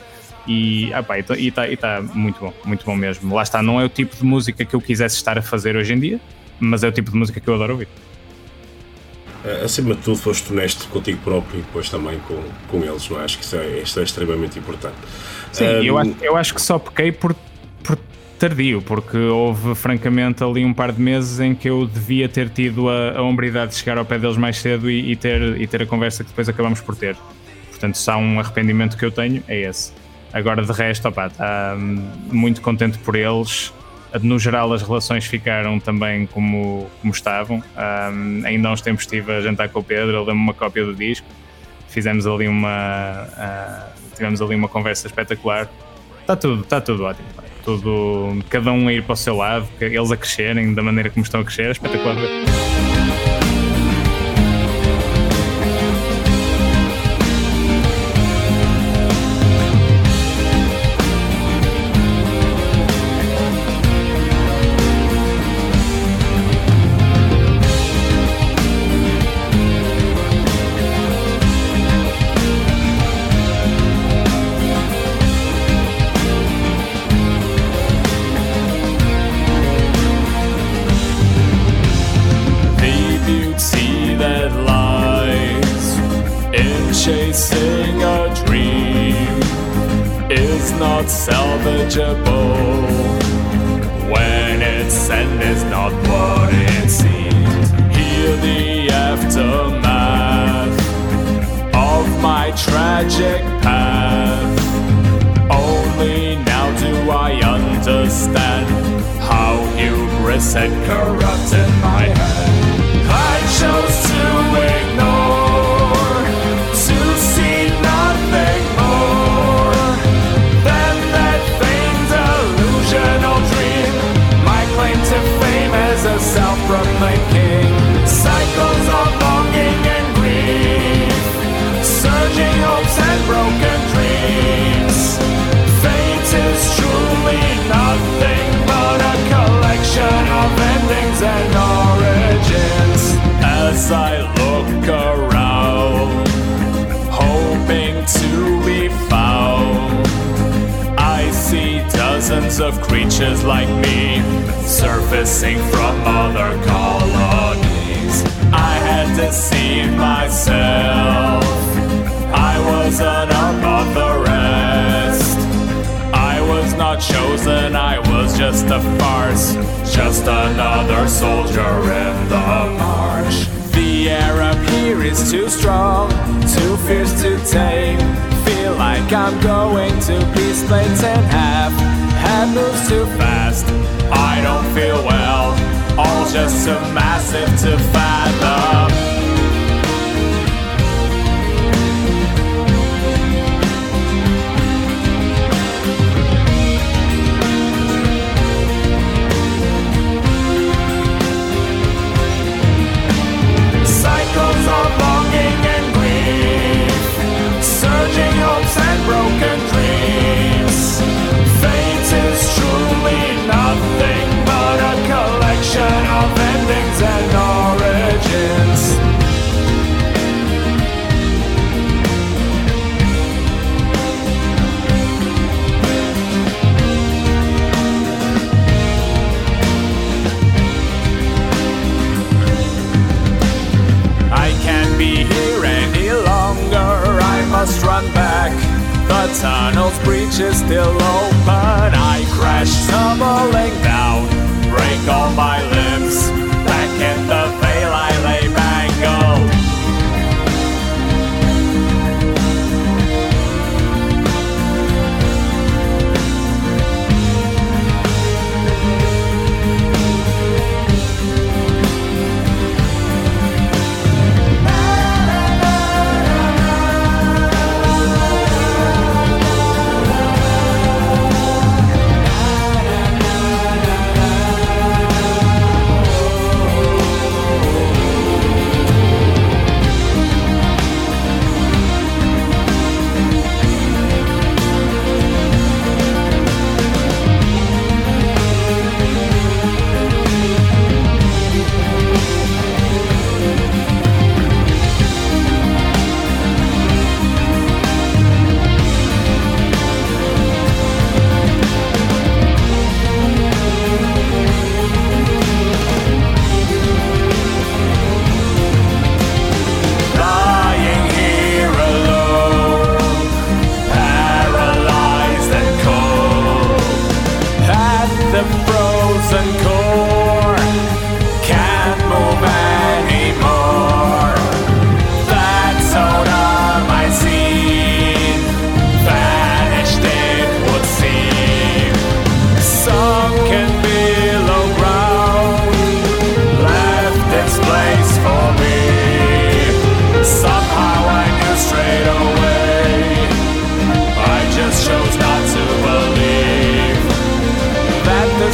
E está tá muito bom, muito bom mesmo. Lá está, não é o tipo de música que eu quisesse estar a fazer hoje em dia, mas é o tipo de música que eu adoro ouvir. Eh, acima de tudo, foste honesto contigo próprio e depois também com, com eles, não é? Acho que isso é, isto é extremamente importante. Sim, um, eu, acho, eu acho que só pequei por, por tardio, porque houve francamente ali um par de meses em que eu devia ter tido a, a hombridade de chegar ao pé deles mais cedo e, e, ter, e ter a conversa que depois acabamos por ter. Portanto, se há um arrependimento que eu tenho, é esse. Agora, de resto, opa, tá, hum, muito contente por eles no geral as relações ficaram também como, como estavam. Um, ainda há uns tempos estive a jantar com o Pedro, ele deu-me uma cópia do disco, fizemos ali uma uh, tivemos ali uma conversa espetacular. Está tudo, está tudo ótimo. Tudo, cada um a ir para o seu lado, eles a crescerem da maneira como estão a crescer, é espetacular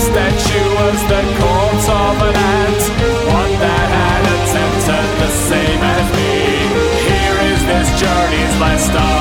statue was the corpse of an ant, one that had attempted the same as me. Here is this journey's last stop.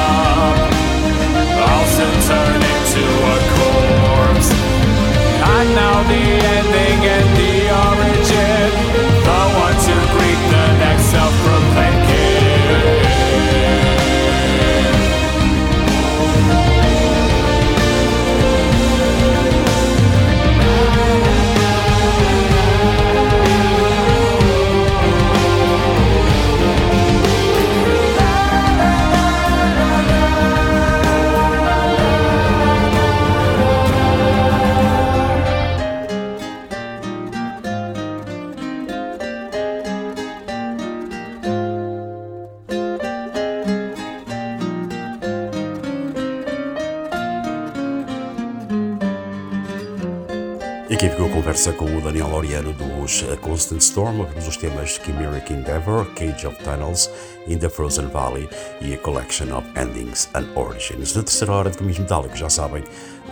Conversa com o Daniel Laureano dos eh, Constant Storm. Ouvimos os temas Chimeric Endeavor, Cage of Tunnels, In the Frozen Valley e a Collection of Endings and Origins. Na terceira hora de Caminhos Metálicos, já sabem,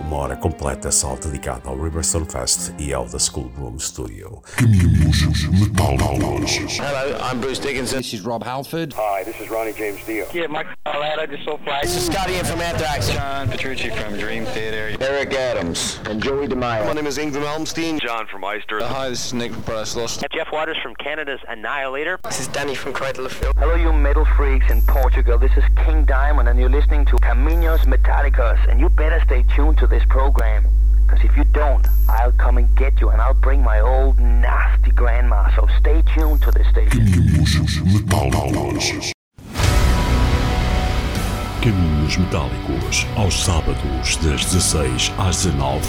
uma hora completa só dedicada ao Riverstone Fest e ao The Schoolroom Studio. Caminhos Metálicos. Hello, I'm Bruce Dickinson. This is Rob Halford. Hi, this is Ronnie James Dio. Yeah, Mike Lad, I just so fly. This is Scotty in from Anthrax. John Petrucci from Dream Theater. Eric Adams and Joey DeMaio. My name is Ingram Elmstein. John from Eister. Uh, hi, this is Nick from Paradise Lost. Jeff Waters from Canada's Annihilator. This is Danny from Cradle of Filth. Hello, you metal freaks in Portugal. This is King Diamond, and you're listening to Caminos Metallicos. And you better stay tuned to this program. Because if you don't, I'll come and get you, and I'll bring my old nasty grandma. So stay tuned to this station. Caminhos Metálicos. Aos sábados, das 16 às 19.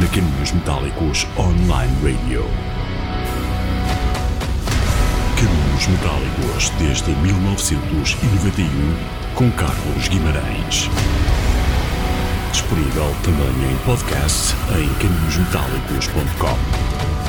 Na Caminhos Metálicos Online Radio. Caminhos Metálicos desde 1991 com Carlos Guimarães. Disponível também em podcast em caminhosmetálicos.com.